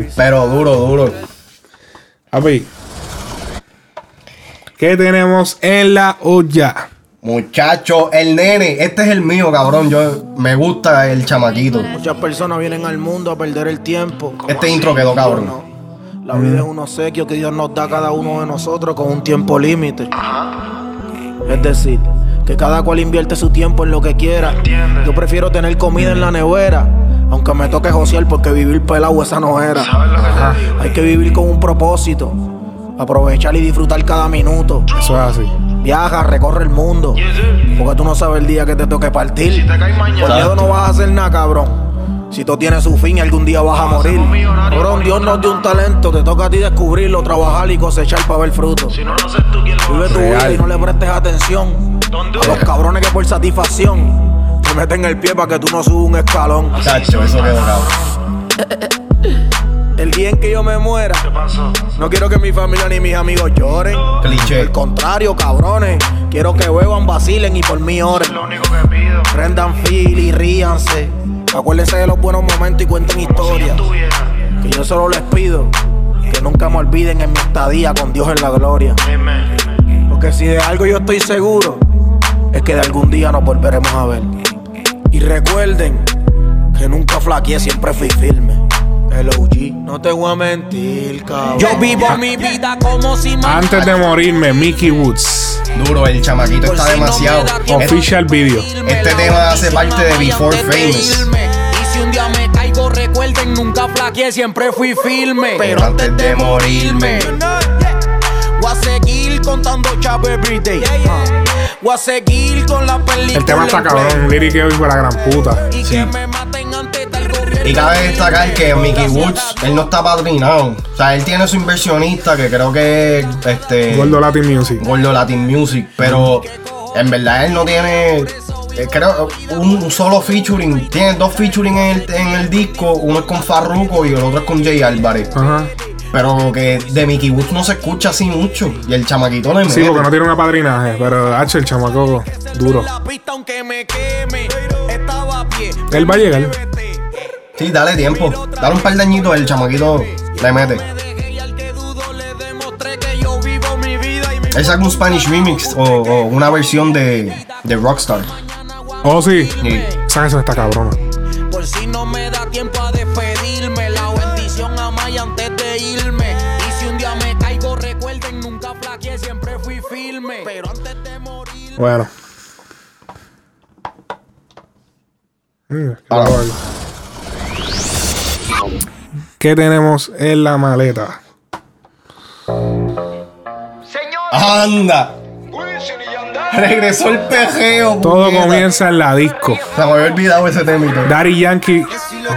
Speaker 3: Pero duro, duro.
Speaker 1: papi. ¿Qué tenemos en la olla?
Speaker 3: Muchacho, el nene, este es el mío, cabrón. Yo me gusta el chamaquito.
Speaker 9: Muchas personas vienen al mundo a perder el tiempo.
Speaker 3: Este intro quedó cabrón.
Speaker 9: La vida es un obsequio que Dios nos da a cada uno de nosotros con un tiempo límite. Es decir, que cada cual invierte su tiempo en lo que quiera. Yo prefiero tener comida en la nevera, aunque me toque josear porque vivir pelado esa no era. Hay que vivir con un propósito, aprovechar y disfrutar cada minuto.
Speaker 1: Eso es así.
Speaker 9: Viaja, recorre el mundo, porque tú no sabes el día que te toque partir. Por miedo no vas a hacer nada, cabrón. Si todo tiene su fin, algún día vas a morir. Cabrón, Dios nos dio un talento, te toca a ti descubrirlo, trabajar y cosechar para ver fruto. Vive tu vida y no le prestes atención a los cabrones que por satisfacción te meten el pie para que tú no subas un escalón.
Speaker 3: Chacho, eso quedó cabrón.
Speaker 9: El día en que yo me muera, no quiero que mi familia ni mis amigos lloren.
Speaker 3: Cliché.
Speaker 9: Al contrario, cabrones, quiero que beban, vacilen y por mí oren. Prendan fil y ríanse. Acuérdense de los buenos momentos y cuenten historias. Que yo solo les pido que nunca me olviden en mi estadía con Dios en la gloria. Porque si de algo yo estoy seguro, es que de algún día nos volveremos a ver. Y recuerden que nunca flaqueé, siempre fui firme. El OG, no te voy a mentir, cabrón.
Speaker 6: Yo vivo mi vida como si
Speaker 1: Antes de morirme, Mickey Woods.
Speaker 3: Duro, el chamaquito está demasiado.
Speaker 1: Official video.
Speaker 3: Este tema hace parte de Before Famous.
Speaker 6: Y si un día me caigo, recuerden, nunca flaqueé, siempre fui firme.
Speaker 3: Pero antes de morirme.
Speaker 6: Voy a seguir contando chavo everyday. Voy a seguir con la película.
Speaker 1: El tema está cabrón. Liriqueo y la gran puta.
Speaker 3: Sí. Y cabe destacar que Mickey Woods, él no está padrinado. O sea, él tiene su inversionista, que creo que es este.
Speaker 1: Gordo Latin Music.
Speaker 3: Gordo Latin Music. Pero en verdad él no tiene. eh, Creo un, un solo featuring. Tiene dos featuring en el, en el disco. Uno es con Farruko y el otro es con Jay Álvarez.
Speaker 1: Ajá.
Speaker 3: Pero que de Mickey Woods no se escucha así mucho. Y el chamaquito le
Speaker 1: Sí,
Speaker 3: mete.
Speaker 1: porque no tiene un apadrinaje. Pero H, el chamaco, duro. Él va a llegar.
Speaker 3: Sí, dale tiempo. Dale un par de añitos, el chamaquito le mete. Él saca un Spanish remix o, o una versión de, de Rockstar.
Speaker 1: Oh, sí.
Speaker 3: Sí.
Speaker 1: Esa canción está cabrona.
Speaker 6: Por si no me da tiempo a despedirme, la bendición a Maya antes de irme. Y si un día me caigo, recuerden, nunca flaqueé, siempre fui firme. Pero antes de morir.
Speaker 1: Bueno. Qué
Speaker 3: Ah.
Speaker 1: guay. ¿Qué tenemos en la maleta?
Speaker 3: ¡Anda! Regresó el pejeo.
Speaker 1: Todo
Speaker 3: puñeta.
Speaker 1: comienza en la disco.
Speaker 3: Se me había olvidado ese temito.
Speaker 1: Daddy Yankee.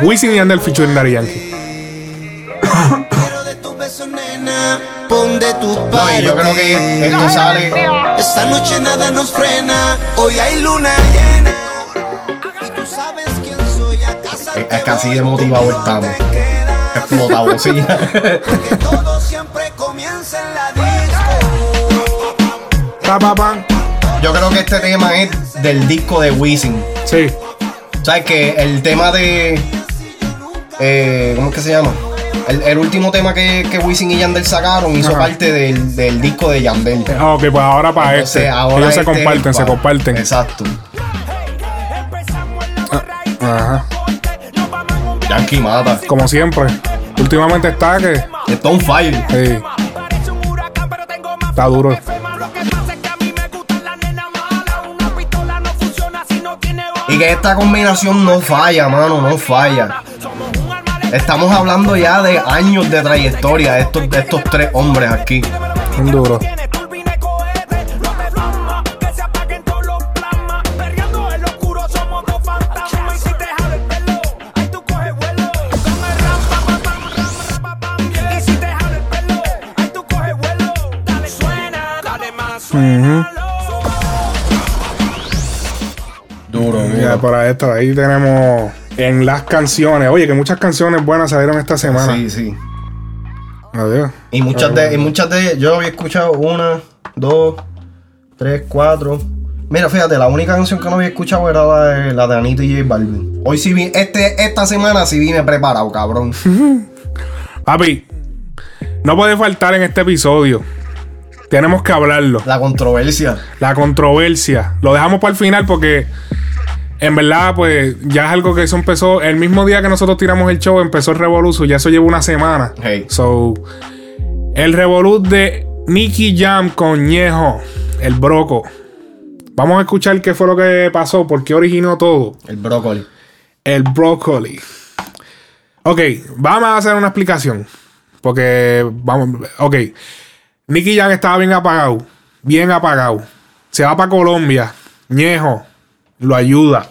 Speaker 1: Wisin y Yandel featuring Daddy Yankee.
Speaker 10: Pon de tu
Speaker 3: No, y yo creo que esto sale.
Speaker 10: Esta noche nada nos frena. Hoy hay luna llena. Y tú sabes quién soy.
Speaker 3: Es, es que así de motivado estamos. Explota bocina.
Speaker 10: que todo siempre comienza en la disco.
Speaker 1: Pa, pa, pa.
Speaker 3: Yo creo que este tema es del disco de Wisin.
Speaker 1: Sí.
Speaker 3: ¿Sabes que El tema de. eh, ¿Cómo es que se llama? El, el último tema que, que Wisin y Yandel sacaron hizo
Speaker 1: Ajá.
Speaker 3: parte del, del disco de Yandel.
Speaker 1: Ah, ok, pues ahora para
Speaker 3: Entonces,
Speaker 1: este.
Speaker 3: ahora
Speaker 1: Ellos se
Speaker 3: este
Speaker 1: comparten, se
Speaker 3: pa-
Speaker 1: comparten.
Speaker 3: Exacto.
Speaker 1: Ajá.
Speaker 3: Yankee mata.
Speaker 1: Como siempre. Últimamente está que.
Speaker 3: Está on fire.
Speaker 1: Sí. Está duro.
Speaker 3: Y que esta combinación no falla, mano, no falla. Estamos hablando ya de años de trayectoria de estos, de estos tres hombres aquí.
Speaker 1: Un duro.
Speaker 3: Duro,
Speaker 1: Ya, por ahí tenemos en las canciones. Oye, que muchas canciones buenas salieron esta semana.
Speaker 3: Sí, sí.
Speaker 1: Adiós.
Speaker 3: Y muchas de, y muchas de, yo había escuchado una, dos, tres, cuatro. Mira, fíjate, la única canción que no había escuchado era la de, la de Anita y J Balvin. Hoy sí vi, este, esta semana sí vine preparado, cabrón.
Speaker 1: Papi, no puede faltar en este episodio. Tenemos que hablarlo.
Speaker 3: La controversia.
Speaker 1: La controversia. Lo dejamos para el final porque en verdad, pues ya es algo que eso empezó. El mismo día que nosotros tiramos el show, empezó el Revolution. Ya eso lleva una semana.
Speaker 3: Hey.
Speaker 1: So, el Revolut de Nicky Jam con Ñejo, el Broco. Vamos a escuchar qué fue lo que pasó, por qué originó todo.
Speaker 3: El brócoli.
Speaker 1: El brócoli. Ok, vamos a hacer una explicación. Porque, vamos, ok. Nicky Jam estaba bien apagado. Bien apagado. Se va para Colombia. Ñejo lo ayuda.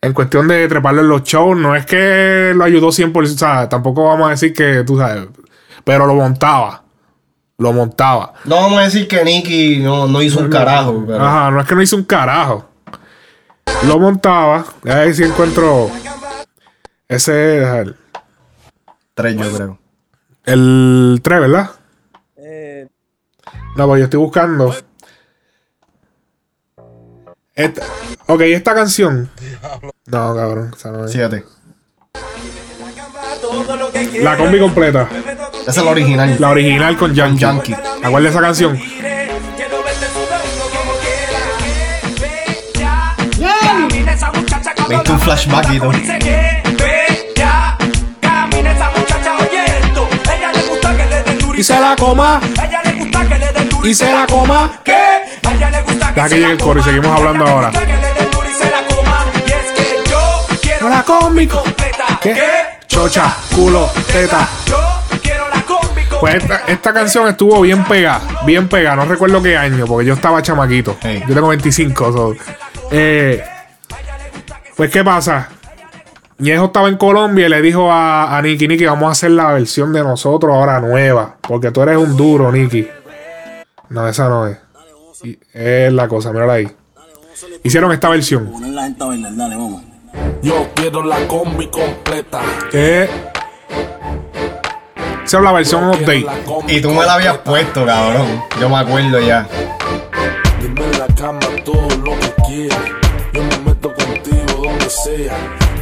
Speaker 1: En cuestión de treparlo en los shows, no es que lo ayudó 100%, o sea, tampoco vamos a decir que, tú sabes, pero lo montaba. Lo montaba.
Speaker 3: No vamos a decir que Nicky no, no hizo un carajo, pero
Speaker 1: Ajá, no es que no hizo un carajo. Lo montaba. A ver si encuentro. Ese es el,
Speaker 3: tres yo creo.
Speaker 1: el 3, ¿verdad? No, pues yo estoy buscando. Esta, ok, esta canción. No, cabrón. esa no es.
Speaker 3: Siete.
Speaker 1: La combi completa.
Speaker 3: Esa es la original.
Speaker 1: La original con Yankee.
Speaker 3: Yankee.
Speaker 1: ¿Te acuerdas de esa canción?
Speaker 3: Viste un flashback y todo.
Speaker 1: y se la coma.
Speaker 6: A ella le gusta que le den duro
Speaker 1: Y se la coma.
Speaker 6: ¿Qué? A ella le gusta
Speaker 1: Deja que
Speaker 6: se
Speaker 1: llegue el coro y seguimos hablando ahora.
Speaker 6: que le den duro y se la coma. Y es que yo quiero
Speaker 1: La combi.
Speaker 6: completa.
Speaker 1: ¿Qué? Chocha, culo, teta.
Speaker 6: Yo quiero la combi completa.
Speaker 1: Pues esta, esta canción estuvo bien pegada, bien pegada. No recuerdo qué año, porque yo estaba chamaquito. Yo tengo 25. so, eh, pues, ¿qué pasa? Ñejo estaba en Colombia y le dijo a, a Nicky, Nicky, vamos a hacer la versión de nosotros ahora nueva. Porque tú eres un duro, Nicky. No, esa no es. Y es la cosa, mírala ahí. Hicieron esta versión.
Speaker 5: Yo quiero la combi completa.
Speaker 1: Que es la versión update.
Speaker 3: Y tú me la habías puesto, cabrón. Yo me acuerdo ya.
Speaker 5: Dime en la cama todo lo que quieras. Yo me meto contigo donde sea.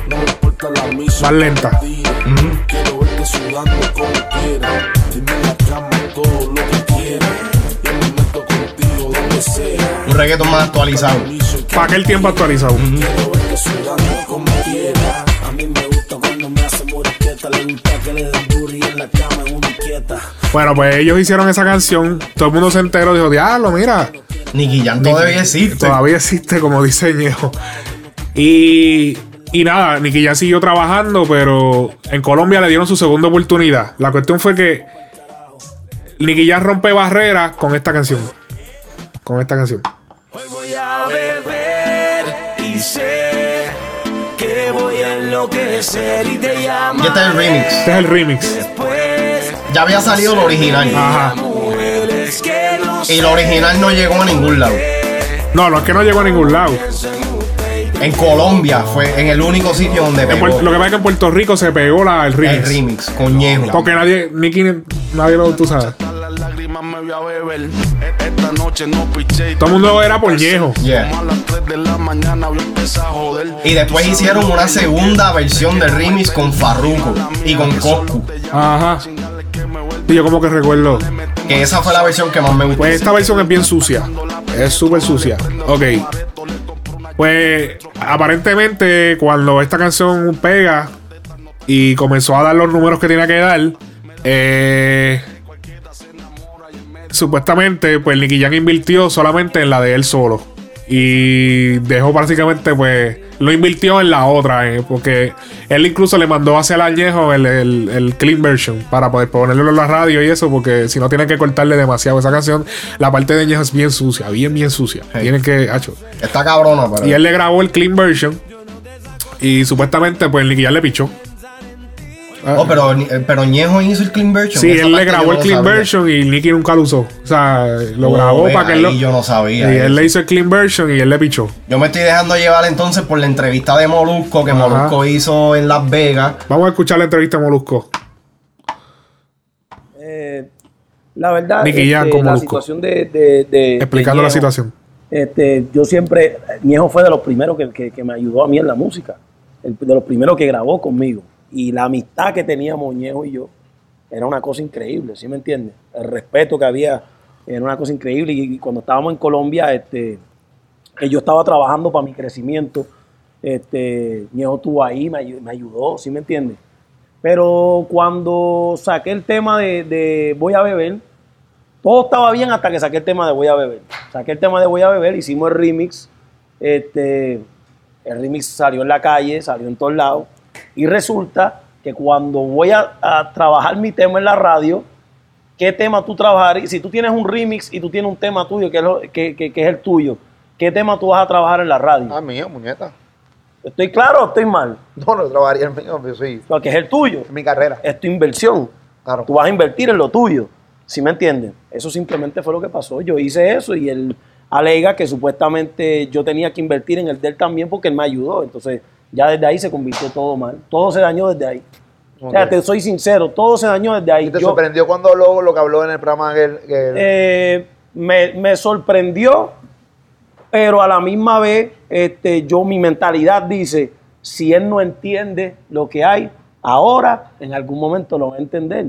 Speaker 5: No me importa la misa.
Speaker 1: Más lenta.
Speaker 5: Quiero verte sudando como quieras. Dime en la cama todo lo que quieras. Yo me meto contigo donde sea.
Speaker 3: Un reggaeton más actualizado.
Speaker 1: Para aquel tiempo actualizado.
Speaker 5: Quiero verte sudando como quieras.
Speaker 11: A mí me gusta cuando me hace moriqueta. Le gusta que le den duro y en la cama es una inquieta.
Speaker 1: Bueno, pues ellos hicieron esa canción. Todo el mundo se enteró. Dijo, diablo, mira.
Speaker 3: Nicky Jam todavía existe.
Speaker 1: Todavía existe como dice Ñejo. Y, y nada, Nicky ya siguió trabajando, pero en Colombia le dieron su segunda oportunidad. La cuestión fue que Nicky ya rompe barreras con esta canción. Con esta canción.
Speaker 6: Hoy voy a beber y sé que voy a enloquecer y te llamo.
Speaker 3: Y este es el remix.
Speaker 1: Este es el remix.
Speaker 6: Después,
Speaker 3: Ya había salido el original.
Speaker 1: Ajá.
Speaker 3: Y el original no llegó a ningún lado.
Speaker 1: No, no es que no llegó a ningún lado.
Speaker 3: En Colombia fue en el único sitio donde pegó
Speaker 1: lo que pasa es que en Puerto Rico se pegó la, el
Speaker 3: el
Speaker 1: remix.
Speaker 3: remix con Ñejo.
Speaker 1: Porque nadie, Nicky, nadie lo, tú sabes.
Speaker 5: Las lágrimas me voy a beber. Esta noche no piché.
Speaker 1: Todo el mundo era por Ñejo.
Speaker 3: Yeah.
Speaker 5: Como a las 3 de la mañana voy a empezar a joder.
Speaker 3: Y después hicieron una segunda versión del remix con Farruko y con Coscu.
Speaker 1: Ajá. Y yo como que recuerdo.
Speaker 3: Que esa fue la versión que más me gustó.
Speaker 1: Pues esta versión es bien sucia. Es súper sucia. Ok. Pues aparentemente cuando esta canción pega y comenzó a dar los números que tenía que dar, eh, supuestamente pues Nicky Jam invirtió solamente en la de él solo. Y dejó básicamente pues lo invirtió en la otra, eh, porque él incluso le mandó a hacer al añejo el, el- el clean version para poder ponerlo en la radio y eso, porque si no tienen que cortarle demasiado esa canción, la parte de añejo es bien sucia, bien, bien sucia. Tienen que, hacho.
Speaker 3: Está cabrona, pero.
Speaker 1: Y él le grabó el clean version y supuestamente pues Nicky Jam le pichó.
Speaker 3: Oh, pero, eh, pero Ñejo hizo el clean version.
Speaker 1: Sí,
Speaker 3: Esa
Speaker 1: él le grabó el clean
Speaker 3: sabía.
Speaker 1: version y Nicky nunca lo usó. O sea, lo
Speaker 3: Oh,
Speaker 1: grabó para que él lo.
Speaker 3: ahí yo no sabía
Speaker 1: Y él le hizo el clean version y él le pichó.
Speaker 3: Yo me estoy dejando llevar entonces por la entrevista de Molusco que
Speaker 1: Ajá.
Speaker 3: Molusco hizo en Las Vegas.
Speaker 1: Vamos a escuchar la entrevista a Molusco.
Speaker 12: Eh, la verdad, este,
Speaker 1: con
Speaker 12: la situación de, de- de-
Speaker 1: Explicando
Speaker 12: de
Speaker 1: la situación.
Speaker 12: Este, yo siempre, Ñejo fue de los primeros que, que- que me ayudó a mí en la música, el- de los primeros que grabó conmigo. Y la amistad que teníamos Ñejo y yo era una cosa increíble, ¿sí me entiendes? El respeto que había era una cosa increíble. Y, cuando estábamos en Colombia, este, yo estaba trabajando para mi crecimiento, este, Ñejo estuvo ahí, me, ayu- me ayudó, ¿sí me entiendes? Pero cuando saqué el tema de, de Voy a beber, todo estaba bien hasta que saqué el tema de Voy a beber. Saqué el tema de Voy a beber, hicimos el remix. Este, el remix salió en la calle, salió en todos lados. Y resulta que cuando voy a, a trabajar mi tema en la radio, ¿qué tema tú trabajar? Si tú tienes un remix y tú tienes un tema tuyo que es, lo- que, que- que es el tuyo, ¿qué tema tú vas a trabajar en la radio?
Speaker 9: Ah, mío, muñeca.
Speaker 12: ¿Estoy claro o estoy mal?
Speaker 9: No, no trabajaría el mío, pero sí.
Speaker 12: Porque es el tuyo.
Speaker 9: Es mi carrera.
Speaker 12: Es tu inversión.
Speaker 9: Claro.
Speaker 12: Tú vas a invertir en lo tuyo. ¿Sí me entiendes? Eso simplemente fue lo que pasó. Yo hice eso y él alega que supuestamente yo tenía que invertir en el de él también porque él me ayudó. Entonces, ya desde ahí se convirtió todo mal. Todo se dañó desde ahí. O sea, te soy sincero, todo se dañó desde ahí.
Speaker 9: ¿Y te
Speaker 12: Yo-
Speaker 9: sorprendió cuando habló lo que habló en el programa que, que-
Speaker 12: eh, me, me sorprendió, pero a la misma vez este, yo mi mentalidad dice, si él no entiende lo que hay ahora, en algún momento lo va a entender.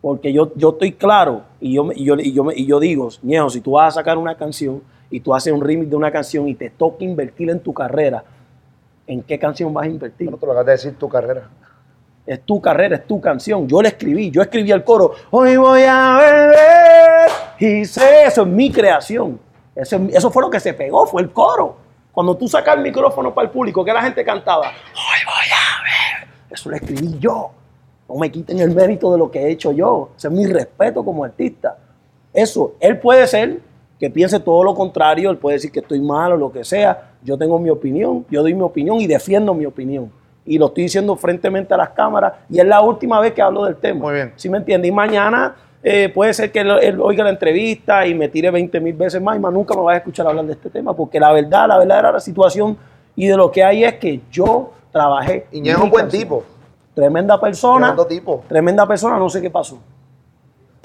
Speaker 12: Porque yo, yo estoy claro y yo, me- y, yo, y, yo, y yo digo, Ñejo, si tú vas a sacar una canción y tú haces un remix de una canción y te toca invertir en tu carrera, ¿en qué canción vas a invertir?
Speaker 9: No te lo acabas de decir tu carrera.
Speaker 12: Es tu carrera, es tu canción. Yo la escribí, yo escribí el coro. Hoy voy a beber. Y sé, eso es mi creación. Eso, eso fue lo que se pegó, fue el coro. Cuando tú sacas el micrófono para el público, que la gente cantaba, hoy voy a ver. Eso lo escribí yo. No me quiten el mérito de lo que he hecho yo. Ese es mi respeto como artista. Eso, él puede ser que piense todo lo contrario, él puede decir que estoy mal o lo que sea. Yo tengo mi opinión, yo doy mi opinión y defiendo mi opinión. Y lo estoy diciendo frentemente a las cámaras y es la última vez que hablo del tema. Muy bien. ¿Sí me entiende? Y mañana eh, puede ser que él, él oiga la entrevista y me tire 20 mil veces más y más nunca me vaya a escuchar hablar de este tema porque la verdad, la verdad era la situación y de lo que hay es que yo trabajé.
Speaker 9: Y es un buen tipo.
Speaker 12: Tremenda persona.
Speaker 9: Tremendo tipo.
Speaker 12: Tremenda persona, no sé qué pasó.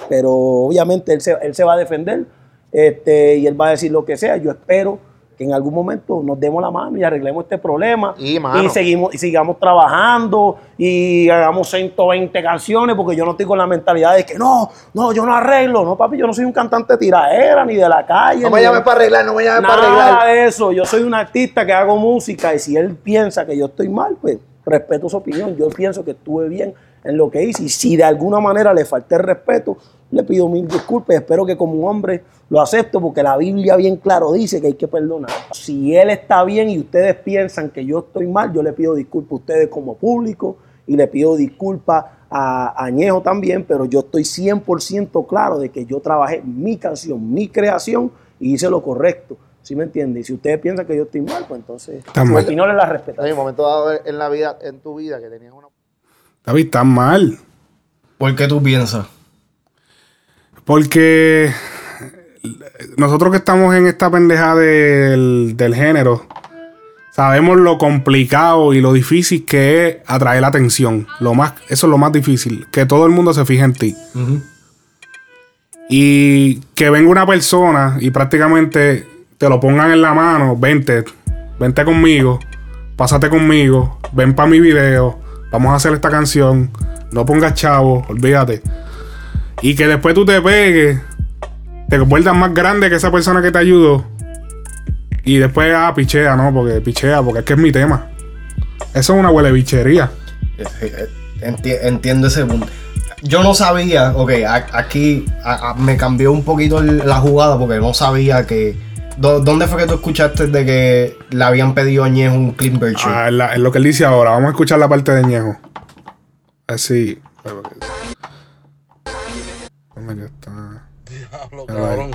Speaker 12: Pero obviamente él se, él se va a defender este, y él va a decir lo que sea. Yo espero que en algún momento nos demos la mano y arreglemos este problema.
Speaker 9: Y,
Speaker 12: seguimos, y sigamos trabajando y hagamos 120 canciones porque yo no estoy con la mentalidad de que no, no, yo no arreglo. No, papi, yo no soy un cantante tiraera ni de la calle.
Speaker 9: No me
Speaker 12: de-
Speaker 9: llames para arreglar, no me llames para
Speaker 12: Nada
Speaker 9: arreglar.
Speaker 12: de eso. Yo soy un artista que hago música y si él piensa que yo estoy mal, pues respeto su opinión. Yo pienso que estuve bien en lo que hice y si de alguna manera le falté el respeto, le pido mil disculpas. Espero que como un hombre lo acepto porque la Biblia bien claro dice que hay que perdonar. Si él está bien y ustedes piensan que yo estoy mal, yo le pido disculpas a ustedes como público y le pido disculpas a Añejo también, pero yo estoy 100% claro de que yo trabajé mi canción, mi creación y hice lo correcto. ¿Sí me entiende? Y si ustedes piensan que yo estoy mal, pues entonces
Speaker 1: Está mal.
Speaker 12: opinión les la respeto.
Speaker 9: Hay un momento dado en la vida, en tu vida, que tenías una.
Speaker 1: David, estás mal.
Speaker 3: ¿Por qué tú piensas?
Speaker 1: Porque nosotros que estamos en esta pendeja del, del género, sabemos lo complicado y lo difícil que es atraer la atención. Lo más, eso es lo más difícil, que todo el mundo se fije en ti. Y que venga una persona y prácticamente te lo pongan en la mano, vente, vente conmigo, pásate conmigo, ven para mi video, vamos a hacer esta canción, no pongas chavo, olvídate. Y que después tú te pegues, te vuelvas más grande que esa persona que te ayudó. Y después, ah, pichea, no, porque pichea, porque es que es mi tema. Eso es una huele bichería.
Speaker 3: Eh, Enti- entiendo ese punto. Yo no sabía, ok, aquí me cambió un poquito la jugada porque no sabía que. ¿Dó- ¿Dónde fue que tú escuchaste de que le habían pedido a Ñejo un clean version?
Speaker 1: Ah, es, la- es lo que él dice ahora. Vamos a escuchar la parte de Ñejo. Así. ¿Dónde que está?
Speaker 13: Diablo, cabrón.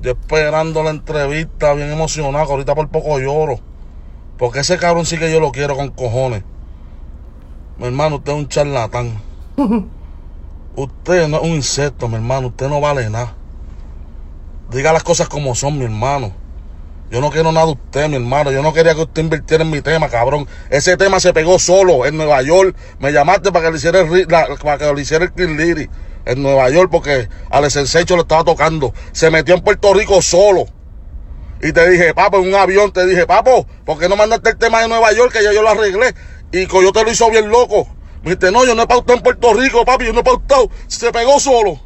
Speaker 13: Yo esperando la entrevista, bien emocionado, ahorita por poco lloro. Porque ese cabrón sí que yo lo quiero con cojones. Mi hermano, usted es un charlatán. Usted no es un insecto, mi hermano. Usted no vale nada. Diga las cosas como son, mi hermano. Yo no quiero nada de usted, mi hermano. Yo no quería que usted invirtiera en mi tema, cabrón. Ese tema se pegó solo en Nueva York. Me llamaste para que le hiciera el, la- para que le hiciera el Liri en Nueva York porque Alex Sensecho lo estaba tocando. Se metió en Puerto Rico solo. Y te dije, papo, en un avión, te dije, papo, ¿por qué no mandaste el tema de Nueva York que ya yo lo arreglé? Y Coyote lo hizo bien loco. Me dijiste, no, yo no he pautado en Puerto Rico, papi, yo no he pautado. Se pegó solo.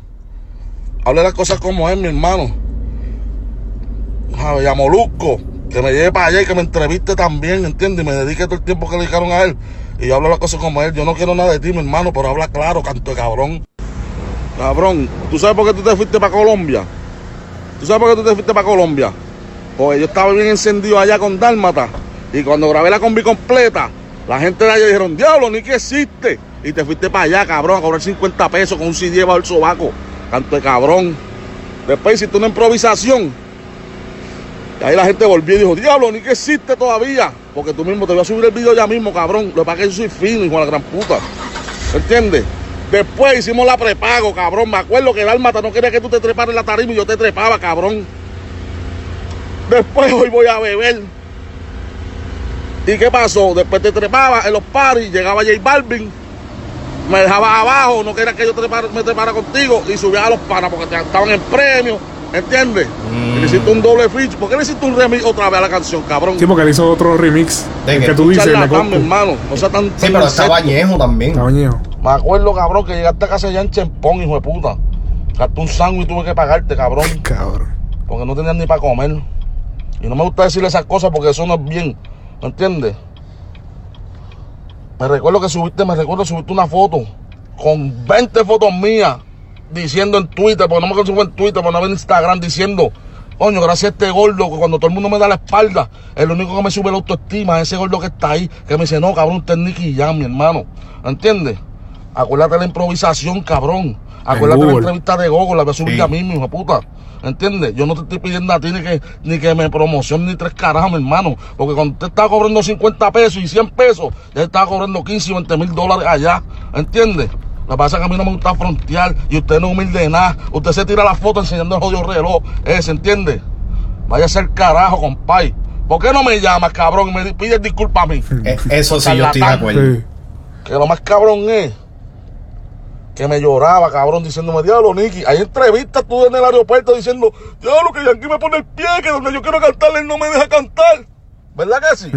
Speaker 13: Hable las cosas como es, mi hermano. A Molusco, que me lleve para allá y que me entreviste también, ¿entiendes? Y me dedique todo el tiempo que le dijeron a él. Y yo hablo las cosas como él. Yo no quiero nada de ti, mi hermano, pero habla claro, canto de cabrón. Cabrón, ¿tú sabes por qué tú te fuiste para Colombia? ¿Tú sabes por qué tú te fuiste para Colombia? Porque yo estaba bien encendido allá con Dálmata. Y cuando grabé la combi completa, la gente de allá dijeron, diablo, ni que existe. Y te fuiste para allá, cabrón, a cobrar 50 pesos con un CD bajo el sobaco. Canto de cabrón. Después hiciste una improvisación. Ahí la gente volvió y dijo, diablo, ni que existe todavía. Porque tú mismo te voy a subir el video ya mismo, cabrón. Lo que pasa es que yo soy fino, hijo de la gran puta. ¿Entiendes? Después hicimos la prepago, cabrón. Me acuerdo que Dálmata no quería que tú te treparas en la tarima y yo te trepaba, cabrón. Después hoy voy a beber. ¿Y qué pasó? Después te trepaba en los paris, llegaba J Balvin, me dejaba abajo, no quería que yo me trepara contigo y subía a los panas porque te estaban en premio, ¿entiendes? Y le hiciste un doble feature. ¿Por qué le hiciste un remix otra vez a la canción, cabrón?
Speaker 1: Sí, porque él hizo otro remix. el que tú dices, Coscu.
Speaker 13: hermano. No sea tan,
Speaker 3: Sí,
Speaker 13: tan
Speaker 3: pero estaba
Speaker 13: insecto.
Speaker 3: Ñejo también.
Speaker 1: Estaba Ñejo.
Speaker 13: Me acuerdo, cabrón, que llegaste a casa allá en Chempón, hijo de puta. Gasté un sándwich y tuve que pagarte, cabrón.
Speaker 1: Cabrón.
Speaker 13: Porque no tenías ni para comer. Y no me gusta decirle esas cosas porque eso no es bien. ¿Me entiendes? Me recuerdo que subiste, me recuerdo subiste una foto con 20 fotos mías diciendo en Twitter, porque no me fue en Twitter, pero no en Instagram, diciendo, coño, gracias a este gordo, que cuando todo el mundo me da la espalda, el único que me sube la autoestima es ese gordo que está ahí, que me dice, no, cabrón, usted es Nicky Jam, mi hermano. ¿Entiendes? Acuérdate de la improvisación, cabrón. Acuérdate de la entrevista de Gogo, la voy a subir
Speaker 3: Sí.
Speaker 13: ya mismo, hijo puta. ¿Entiendes? Yo no te estoy pidiendo a ti ni que, ni que me promocione ni tres carajos, mi hermano. Porque cuando usted estaba cobrando 50 pesos y 100 pesos, ya estaba cobrando 15 y 20 mil dólares allá. ¿Entiendes? Lo que pasa es que a mí no me gusta frontear y usted no es humilde de nada. Usted se tira la foto enseñando el jodido reloj. Ese, ¿entiende? Vaya a ser carajo, compay. ¿Por qué no me llamas, cabrón, y me pides disculpas a mí?
Speaker 3: Eh, Eso sí, yo estoy de acuerdo.
Speaker 1: Sí.
Speaker 13: Que lo más cabrón es que me lloraba, cabrón, diciéndome, diablo, Nicky. Hay entrevistas tú en el aeropuerto diciendo, diablo, que Yankee me pone el pie, que donde yo quiero cantar, él no me deja cantar. ¿Verdad que sí?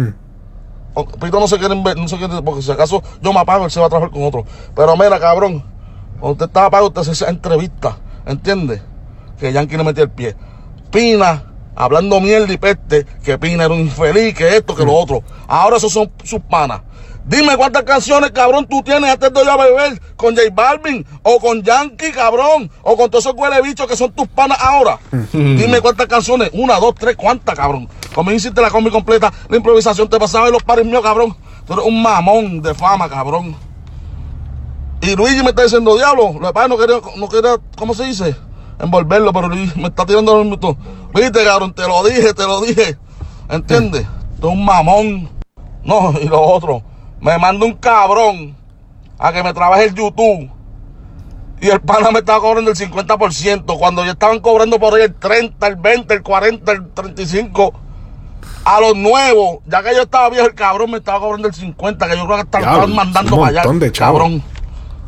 Speaker 13: Pito no se quiere ver, no se quiere, porque si acaso yo me apago, él se va a trabajar con otro. Pero mira, cabrón, cuando usted estaba apagado, usted hace esa entrevista, ¿entiendes? Que Yankee le metía el pie. Pina, hablando mierda y peste, que Pina era un infeliz, que esto, que lo otro. Ahora esos son sus panas. Dime cuántas canciones, cabrón, tú tienes antes de yo a beber con J Balvin o con Yankee, cabrón, o con todos esos huele bichos que son tus panas ahora. Dime cuántas canciones, una, dos, tres, cuántas, cabrón. Como hiciste la combi completa, la improvisación te pasaba en los pares míos, cabrón. Tú eres un mamón de fama, cabrón. Y Luigi me está diciendo, diablo, lo que pasa no quería, no quería, ¿cómo se dice? Envolverlo, pero Luigi me está tirando los minutos. Viste, cabrón, te lo dije, te lo dije. ¿Entiendes? Tú eres un mamón. No, y lo otro, me manda un cabrón a que me trabaje el YouTube. Y el pana me estaba cobrando el 50%, cuando ya estaban cobrando por ahí el 30, el 20, el 40, el 35. A los nuevos, ya que yo estaba viejo, el cabrón me estaba cobrando el 50, que yo creo que estaban
Speaker 1: Diablo,
Speaker 13: estaban mandando para allá.
Speaker 1: de
Speaker 13: cabrón.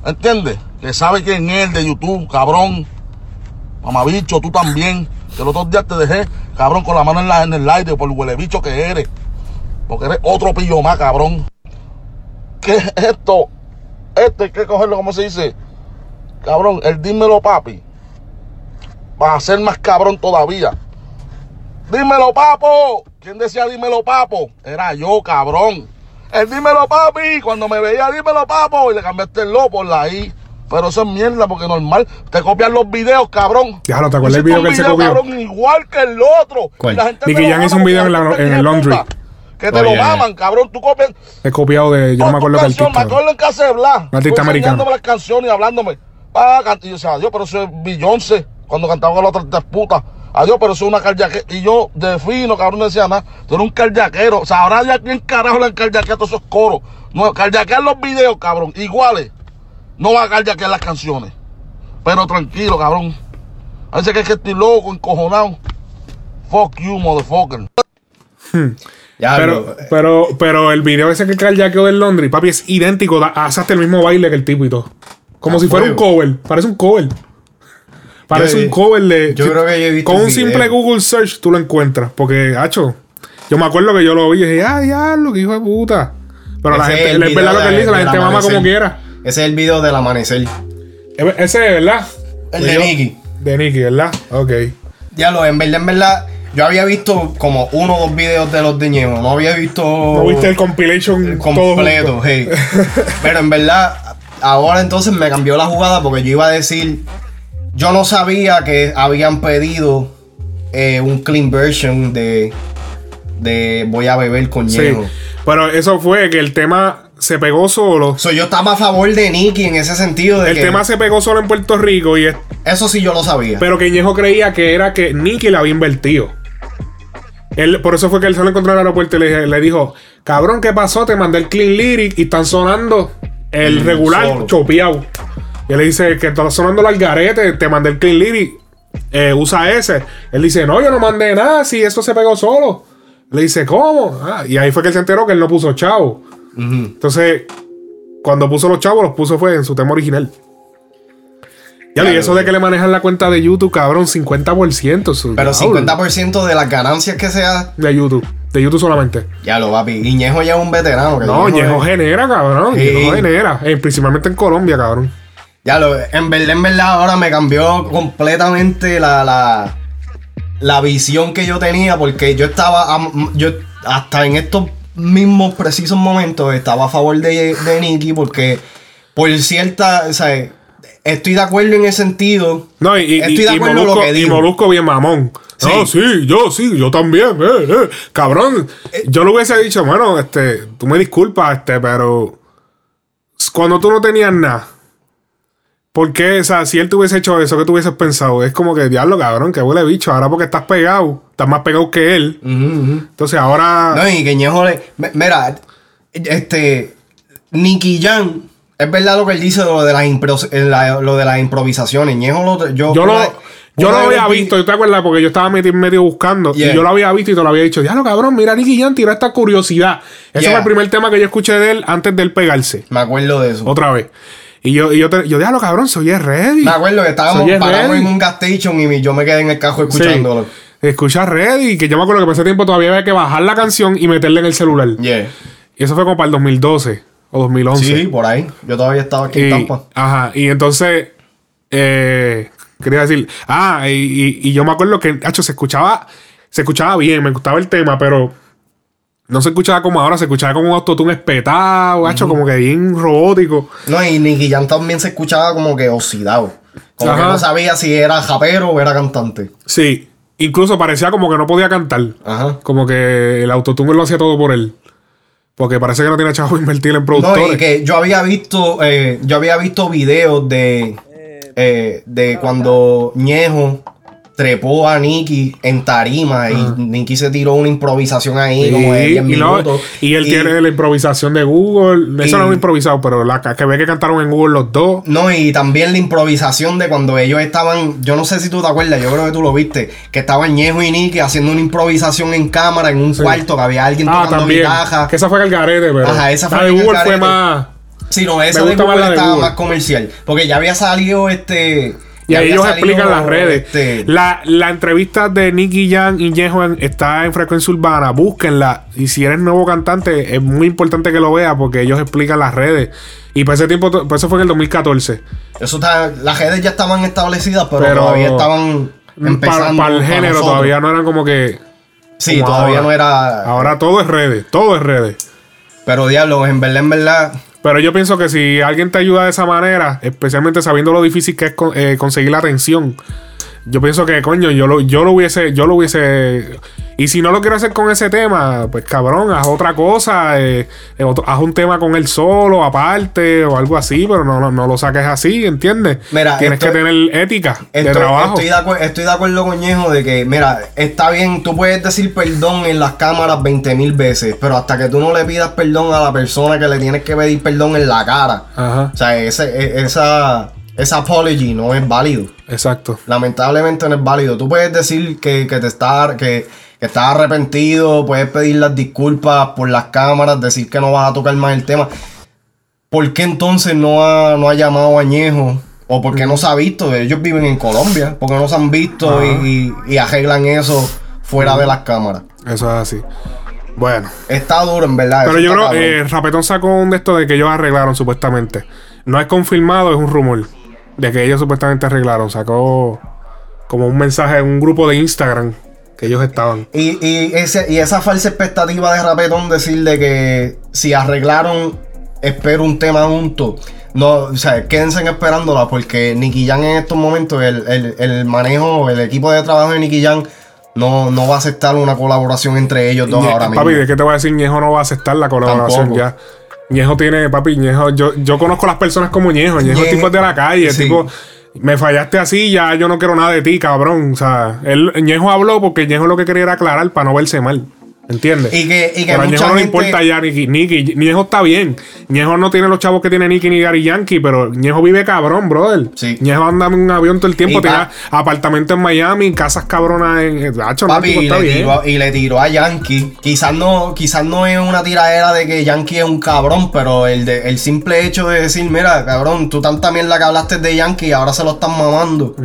Speaker 13: ¿Entiendes? Que sabe quién es el de YouTube, cabrón. Mamabicho, tú también. Que los otros días te dejé, cabrón, con la mano en, la, en el aire por el huele bicho que eres. Porque eres otro pillo más, cabrón. ¿Qué es esto? Esto hay que cogerlo, ¿cómo se dice? Cabrón, el dímelo, papi. Va a ser más cabrón todavía. Dímelo, papo. ¿Quién decía dímelo, papo? Era yo, cabrón. El dímelo, papi. Cuando me veía, dímelo, papo. Y le cambiaste el lo por la I. Pero eso es mierda, porque normal. Te copian los videos, cabrón.
Speaker 1: Diablo, ¿te acuerdas
Speaker 13: Hiciste
Speaker 1: video que él se
Speaker 13: video,
Speaker 1: copió?
Speaker 13: cabrón, igual que el otro.
Speaker 1: ¿Cuál?
Speaker 13: Y la gente
Speaker 1: Nicky Jam hizo un video en la- el
Speaker 13: es
Speaker 1: laundry.
Speaker 13: puta. Que te lo maman, cabrón. Tú copias.
Speaker 1: He copiado de. Yo no me acuerdo qué
Speaker 13: canción, me
Speaker 1: artista.
Speaker 13: acuerdo en casa de Blas.
Speaker 1: Un artista americano.
Speaker 13: las canciones y hablándome. Can- y yo decía, adiós, pero eso es Beyoncé. Cuando cantaba con la otra de puta. Adiós, pero eso es una carjaque. Y yo, de fino, cabrón, no decía nada. Tú eres un carjaquero. O sea, ahora ya quién carajo le carjaquea a todos esos coros. No, carjaquear los videos, cabrón. Iguales. No va a carjaquear las canciones. Pero tranquilo, cabrón. A veces que es que estoy loco, encojonado. Fuck you, motherfucker.
Speaker 1: Pero, pero, pero el video ese que el jaqueo del Londres, papi, es idéntico. Hace hasta el mismo baile que el tipo y todo. Como
Speaker 3: A
Speaker 1: si fuera un cover. Parece un cover. Parece
Speaker 3: Yo-
Speaker 1: un cover de.
Speaker 3: yo creo que yo he visto
Speaker 1: Con un simple. Google search tú lo encuentras. Porque, hacho. Yo me acuerdo que yo lo vi y dije, ah, diablo, que hijo de puta. Pero la gente,
Speaker 3: el
Speaker 1: es verdad lo que él
Speaker 3: de-
Speaker 1: dice, la gente mama como quiera.
Speaker 3: Ese es el video del amanecer.
Speaker 1: Ese es, ¿verdad?
Speaker 3: El de
Speaker 1: Yo-
Speaker 3: Nicky.
Speaker 1: De Nicky, ¿verdad? Ok.
Speaker 3: Diablo, en verdad, en verdad, yo había visto como uno o dos videos de los de Ñejo. No había visto.
Speaker 1: ¿No viste el compilation
Speaker 3: completo, hey. Pero en verdad, ahora entonces me cambió la jugada porque yo iba a decir. Yo no sabía que habían pedido eh, un clean version de. De Voy a beber con
Speaker 1: Sí.
Speaker 3: Ñejo.
Speaker 1: Pero eso fue que el tema se pegó solo.
Speaker 3: So, yo estaba a favor de Nicky en ese sentido. De
Speaker 1: El
Speaker 3: que-
Speaker 1: tema se pegó solo en Puerto Rico y es-
Speaker 3: Eso sí yo lo sabía.
Speaker 1: pero que Ñejo creía que era que Nicky le había invertido. Él, por eso fue que él se lo encontró en el aeropuerto y le, le dijo, cabrón, ¿qué pasó? Te mandé el clean lyric y están sonando el
Speaker 3: Mm,
Speaker 1: regular chopeado. Y él le dice que está sonando el algarete, te mandé el clean lyric, eh, usa ese. Él dice, no, yo no mandé nada, si eso se pegó solo. Le dice, ¿cómo? Ah, y ahí fue que él se enteró que él no puso chavo. Entonces, cuando puso los chavos, los puso fue en su tema original. Ya, y eso de que le manejan la cuenta de YouTube, cabrón, 50%. su-
Speaker 3: Pero
Speaker 1: diablo,
Speaker 3: 50% de las ganancias que sea.
Speaker 1: De YouTube. De YouTube solamente.
Speaker 3: Ya lo papi. Y Ñejo ya es un veterano.
Speaker 1: No, Ñejo
Speaker 3: es-
Speaker 1: genera, cabrón.
Speaker 3: Sí.
Speaker 1: Ñejo genera. eh, principalmente en Colombia, cabrón.
Speaker 3: Ya lo, en verdad, en verdad, ahora me cambió completamente la, la, la visión que yo tenía, porque yo estaba, yo hasta en estos mismos precisos momentos estaba a favor de, de Nicky porque por cierta, o sea, estoy de acuerdo en ese sentido.
Speaker 1: No, y, y,
Speaker 3: estoy de
Speaker 1: y
Speaker 3: acuerdo en
Speaker 1: Molusco,
Speaker 3: lo que
Speaker 1: y. Molusco bien mamón.
Speaker 3: Sí.
Speaker 1: No, sí, yo sí, yo también. eh, eh. Cabrón, yo le hubiese dicho, bueno, este, tú me disculpas, este, pero cuando tú no tenías nada, ¿por qué? O sea, si él te hubiese hecho eso, ¿qué tú hubieses pensado? Es como que, diablo, cabrón, que huele bicho. Ahora porque estás pegado, estás más pegado que él. Entonces ahora.
Speaker 3: No, y que Ñejo le. Mira, este. Nicky Jam. Es verdad lo que él dice de lo de las, impro- la- lo de las improvisaciones. Ñejo lo. Yo,
Speaker 1: Yo lo, yo lo había
Speaker 3: vi-
Speaker 1: visto, ¿tú te acuerdas? Porque yo estaba medio, medio buscando.
Speaker 3: Yeah.
Speaker 1: Y yo lo había visto y te lo había dicho. Diablo, cabrón, mira, Nicky Jam tiró esta curiosidad. Ese
Speaker 3: Yeah.
Speaker 1: fue el primer tema que yo escuché de él antes de él pegarse.
Speaker 3: Me acuerdo de eso.
Speaker 1: Otra vez. Y yo, y yo, te, yo diablo, cabrón, soy ready.
Speaker 3: Me acuerdo que estábamos parados en un gas station y yo me quedé en el cajo escuchándolo.
Speaker 1: Sí. Escucha ready. Que yo me acuerdo que por ese tiempo todavía había que bajar la canción y meterla en el celular.
Speaker 3: Yeah.
Speaker 1: Y eso fue como para el 2012 o 2011.
Speaker 3: Sí, por ahí. Yo todavía estaba aquí en Tampa.
Speaker 1: ajá, y entonces, eh, quería decir, ah, y, y- y yo me acuerdo que, hacho, se escuchaba, se escuchaba bien, me gustaba el tema, pero no se escuchaba como ahora, se escuchaba como un autotune espetado, hacho, como que bien robótico.
Speaker 3: No, y Nicky Jam también se escuchaba como que oxidado. Como que no sabía si era japero o era cantante.
Speaker 1: Sí, incluso parecía como que no podía cantar.
Speaker 3: Ajá.
Speaker 1: Como que el autotune lo hacía todo por él. Porque parece que no tiene chavo invertir en
Speaker 3: No,
Speaker 1: productores.
Speaker 3: y que yo había visto, eh, yo había visto videos de, eh, de cuando Ñejo trepó a Nicky en tarima y Nicky se tiró una improvisación ahí como de
Speaker 1: Sí,
Speaker 3: 10
Speaker 1: y, no-
Speaker 3: minutos.
Speaker 1: y él
Speaker 3: Y-
Speaker 1: tiene la improvisación de Google. Eso
Speaker 3: y-
Speaker 1: no es improvisado, pero la que ve que cantaron en Google los dos.
Speaker 3: No, y también la improvisación de cuando ellos estaban, yo no sé si tú te acuerdas, yo creo que tú lo viste, que estaban Ñejo y Nicky haciendo una improvisación en cámara en un cuarto, que había alguien
Speaker 1: Ah,
Speaker 3: tocando
Speaker 1: también.
Speaker 3: guitarra.
Speaker 1: Que esa fue el garete, pero.
Speaker 3: Ajá, esa
Speaker 1: la
Speaker 3: fue
Speaker 1: de
Speaker 3: el
Speaker 1: Google fue más.
Speaker 3: Sí, no, esa de
Speaker 1: más
Speaker 3: Google
Speaker 1: la de
Speaker 3: estaba más comercial. Porque ya había salido este.
Speaker 1: Y ahí ellos explican las redes.
Speaker 3: este,
Speaker 1: La, la entrevista de Nicky Jam y en- está en Frecuencia Urbana. Búsquenla. Y si eres nuevo cantante, es muy importante que lo veas porque ellos explican las redes. Y por ese tiempo, por eso fue en el 2014.
Speaker 3: Eso está, las redes ya estaban establecidas, pero,
Speaker 1: Pero-
Speaker 3: todavía estaban
Speaker 1: Para,
Speaker 3: empezando.
Speaker 1: para el
Speaker 3: para
Speaker 1: género
Speaker 3: nosotros.
Speaker 1: todavía no eran como que.
Speaker 3: Sí,
Speaker 1: como
Speaker 3: todavía
Speaker 1: ahora.
Speaker 3: no era.
Speaker 1: Ahora todo es redes. Todo es redes.
Speaker 3: Pero diablo, en verdad, en verdad.
Speaker 1: Pero yo pienso que si alguien te ayuda de esa manera, especialmente sabiendo lo difícil que es con- eh, conseguir la atención, yo pienso que, coño, yo lo, yo lo hubiese, yo lo hubiese. Y si no lo quiero hacer con ese tema, pues cabrón, haz otra cosa, eh, otro- haz un tema con él solo, aparte, o algo así, pero no, no, no lo saques así, ¿entiendes?
Speaker 3: Mira,
Speaker 1: Tienes que tener ética de
Speaker 3: Estoy,
Speaker 1: trabajo.
Speaker 3: estoy de acuer- estoy de acuerdo con Ñejo de que, mira, está bien, tú puedes decir perdón en las cámaras 20 mil veces, pero hasta que tú no le pidas perdón a la persona que le tienes que pedir perdón en la cara.
Speaker 1: Ajá.
Speaker 3: O sea, ese, e- esa, esa apology no es válido.
Speaker 1: Exacto.
Speaker 3: Lamentablemente no es válido. Tú puedes decir que, que te está, que, que estás arrepentido, puedes pedir las disculpas por las cámaras, decir que no vas a tocar más el tema. ¿Por qué entonces no ha, no ha llamado a Ñejo? ¿O por qué no se ha visto? Ellos viven en Colombia. ¿Por qué no se han visto y, y- y arreglan eso fuera de las cámaras?
Speaker 1: Eso es así. Bueno.
Speaker 3: Está duro, en verdad.
Speaker 1: Pero yo creo
Speaker 3: cabrón.
Speaker 1: eh, Rapetón sacó un de esto de que ellos arreglaron supuestamente. No es confirmado, es un rumor. De que ellos supuestamente arreglaron. Sacó como un mensaje en un grupo de Instagram que ellos estaban.
Speaker 3: Y, y, ese, y esa falsa expectativa de Rapetón decir de que si arreglaron, espero un tema junto. No, o sea, quédense esperándola porque Nicky Jam en estos momentos, el, el, el manejo, el equipo de trabajo de Nicky Jam no, no va a aceptar una colaboración entre ellos dos
Speaker 1: Ñe-
Speaker 3: ahora mismo.
Speaker 1: papi, ¿de qué te voy a decir? Ñejo no va a aceptar la colaboración
Speaker 3: Tampoco.
Speaker 1: ya. Ñejo tiene, papi, Ñejo, yo, yo conozco a las personas como Ñejo. Ñejo es
Speaker 3: Ñe-
Speaker 1: tipo de la calle,
Speaker 3: Sí.
Speaker 1: tipo, me fallaste así, ya yo no quiero nada de ti, cabrón. O sea, él, Ñejo habló porque Ñejo lo que quería era aclarar para no verse mal. ¿Entiendes?
Speaker 3: Y que, y que
Speaker 1: Pero a Ñejo no le
Speaker 3: gente-
Speaker 1: importa ya Nicky. Nicky. Ñejo está bien. Ñejo no tiene los chavos que tiene Nicky ni Gary Yankee, pero Ñejo vive cabrón, brother. Ñejo anda en un avión todo el tiempo, tiene
Speaker 3: pa-
Speaker 1: apartamento en Miami, casas cabronas en. Hacho, no,
Speaker 3: Papi,
Speaker 1: tipo
Speaker 3: y le,
Speaker 1: bien.
Speaker 3: tiró, y le tiró a Yankee. Quizás no, quizás no es una tiradera de que Yankee es un cabrón, pero el, de, el simple hecho de decir, mira, cabrón, tú tanta mierda que hablaste de Yankee y ahora se lo están mamando.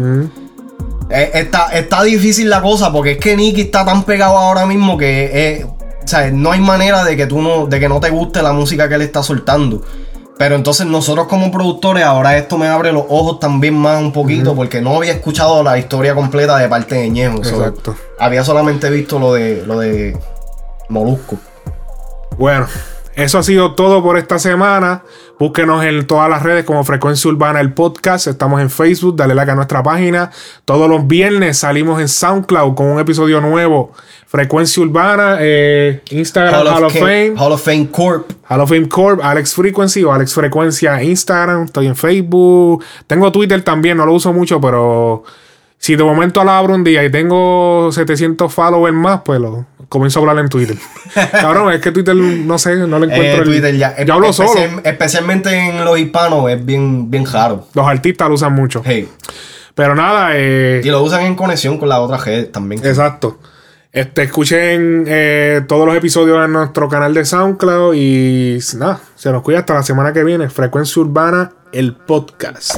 Speaker 3: Eh, está, está difícil la cosa porque es que Nicky está tan pegado ahora mismo que eh, o sea, no hay manera de que tú no, de que no te guste la música que él está soltando. Pero entonces nosotros como productores, ahora esto me abre los ojos también más un poquito, porque no había escuchado la historia completa de parte de Ñejo.
Speaker 1: Exacto.
Speaker 3: había solamente visto lo de lo de Molusco.
Speaker 1: Bueno, eso ha sido todo por esta semana. Búsquenos en todas las redes como Frecuencia Urbana el podcast. Estamos en Facebook, dale like a nuestra página. Todos los viernes salimos en SoundCloud con un episodio nuevo. Frecuencia Urbana, eh, Instagram, Hall, of, Fame.
Speaker 3: Hall of Fame Corp.
Speaker 1: Hall of Fame Corp, Alex Frequency o Alex Frecuencia Instagram. Estoy en Facebook. Tengo Twitter también, no lo uso mucho, pero si de momento lo abro un día y tengo 700 followers más, pues lo comienzo a hablar en Twitter. Cabrón, es que Twitter, no sé, no le encuentro
Speaker 3: Eh,
Speaker 1: el-
Speaker 3: Twitter ya.
Speaker 1: Yo hablo
Speaker 3: especial-
Speaker 1: solo.
Speaker 3: Especialmente en los hispanos es bien, bien raro.
Speaker 1: Los artistas lo usan mucho.
Speaker 3: Hey.
Speaker 1: Pero nada, eh,
Speaker 3: Y lo usan en conexión con la otra red también.
Speaker 1: Exacto. Este, escuchen eh, todos los episodios en nuestro canal de SoundCloud y nada, se nos cuida hasta la semana que viene. Frecuencia Urbana, el podcast.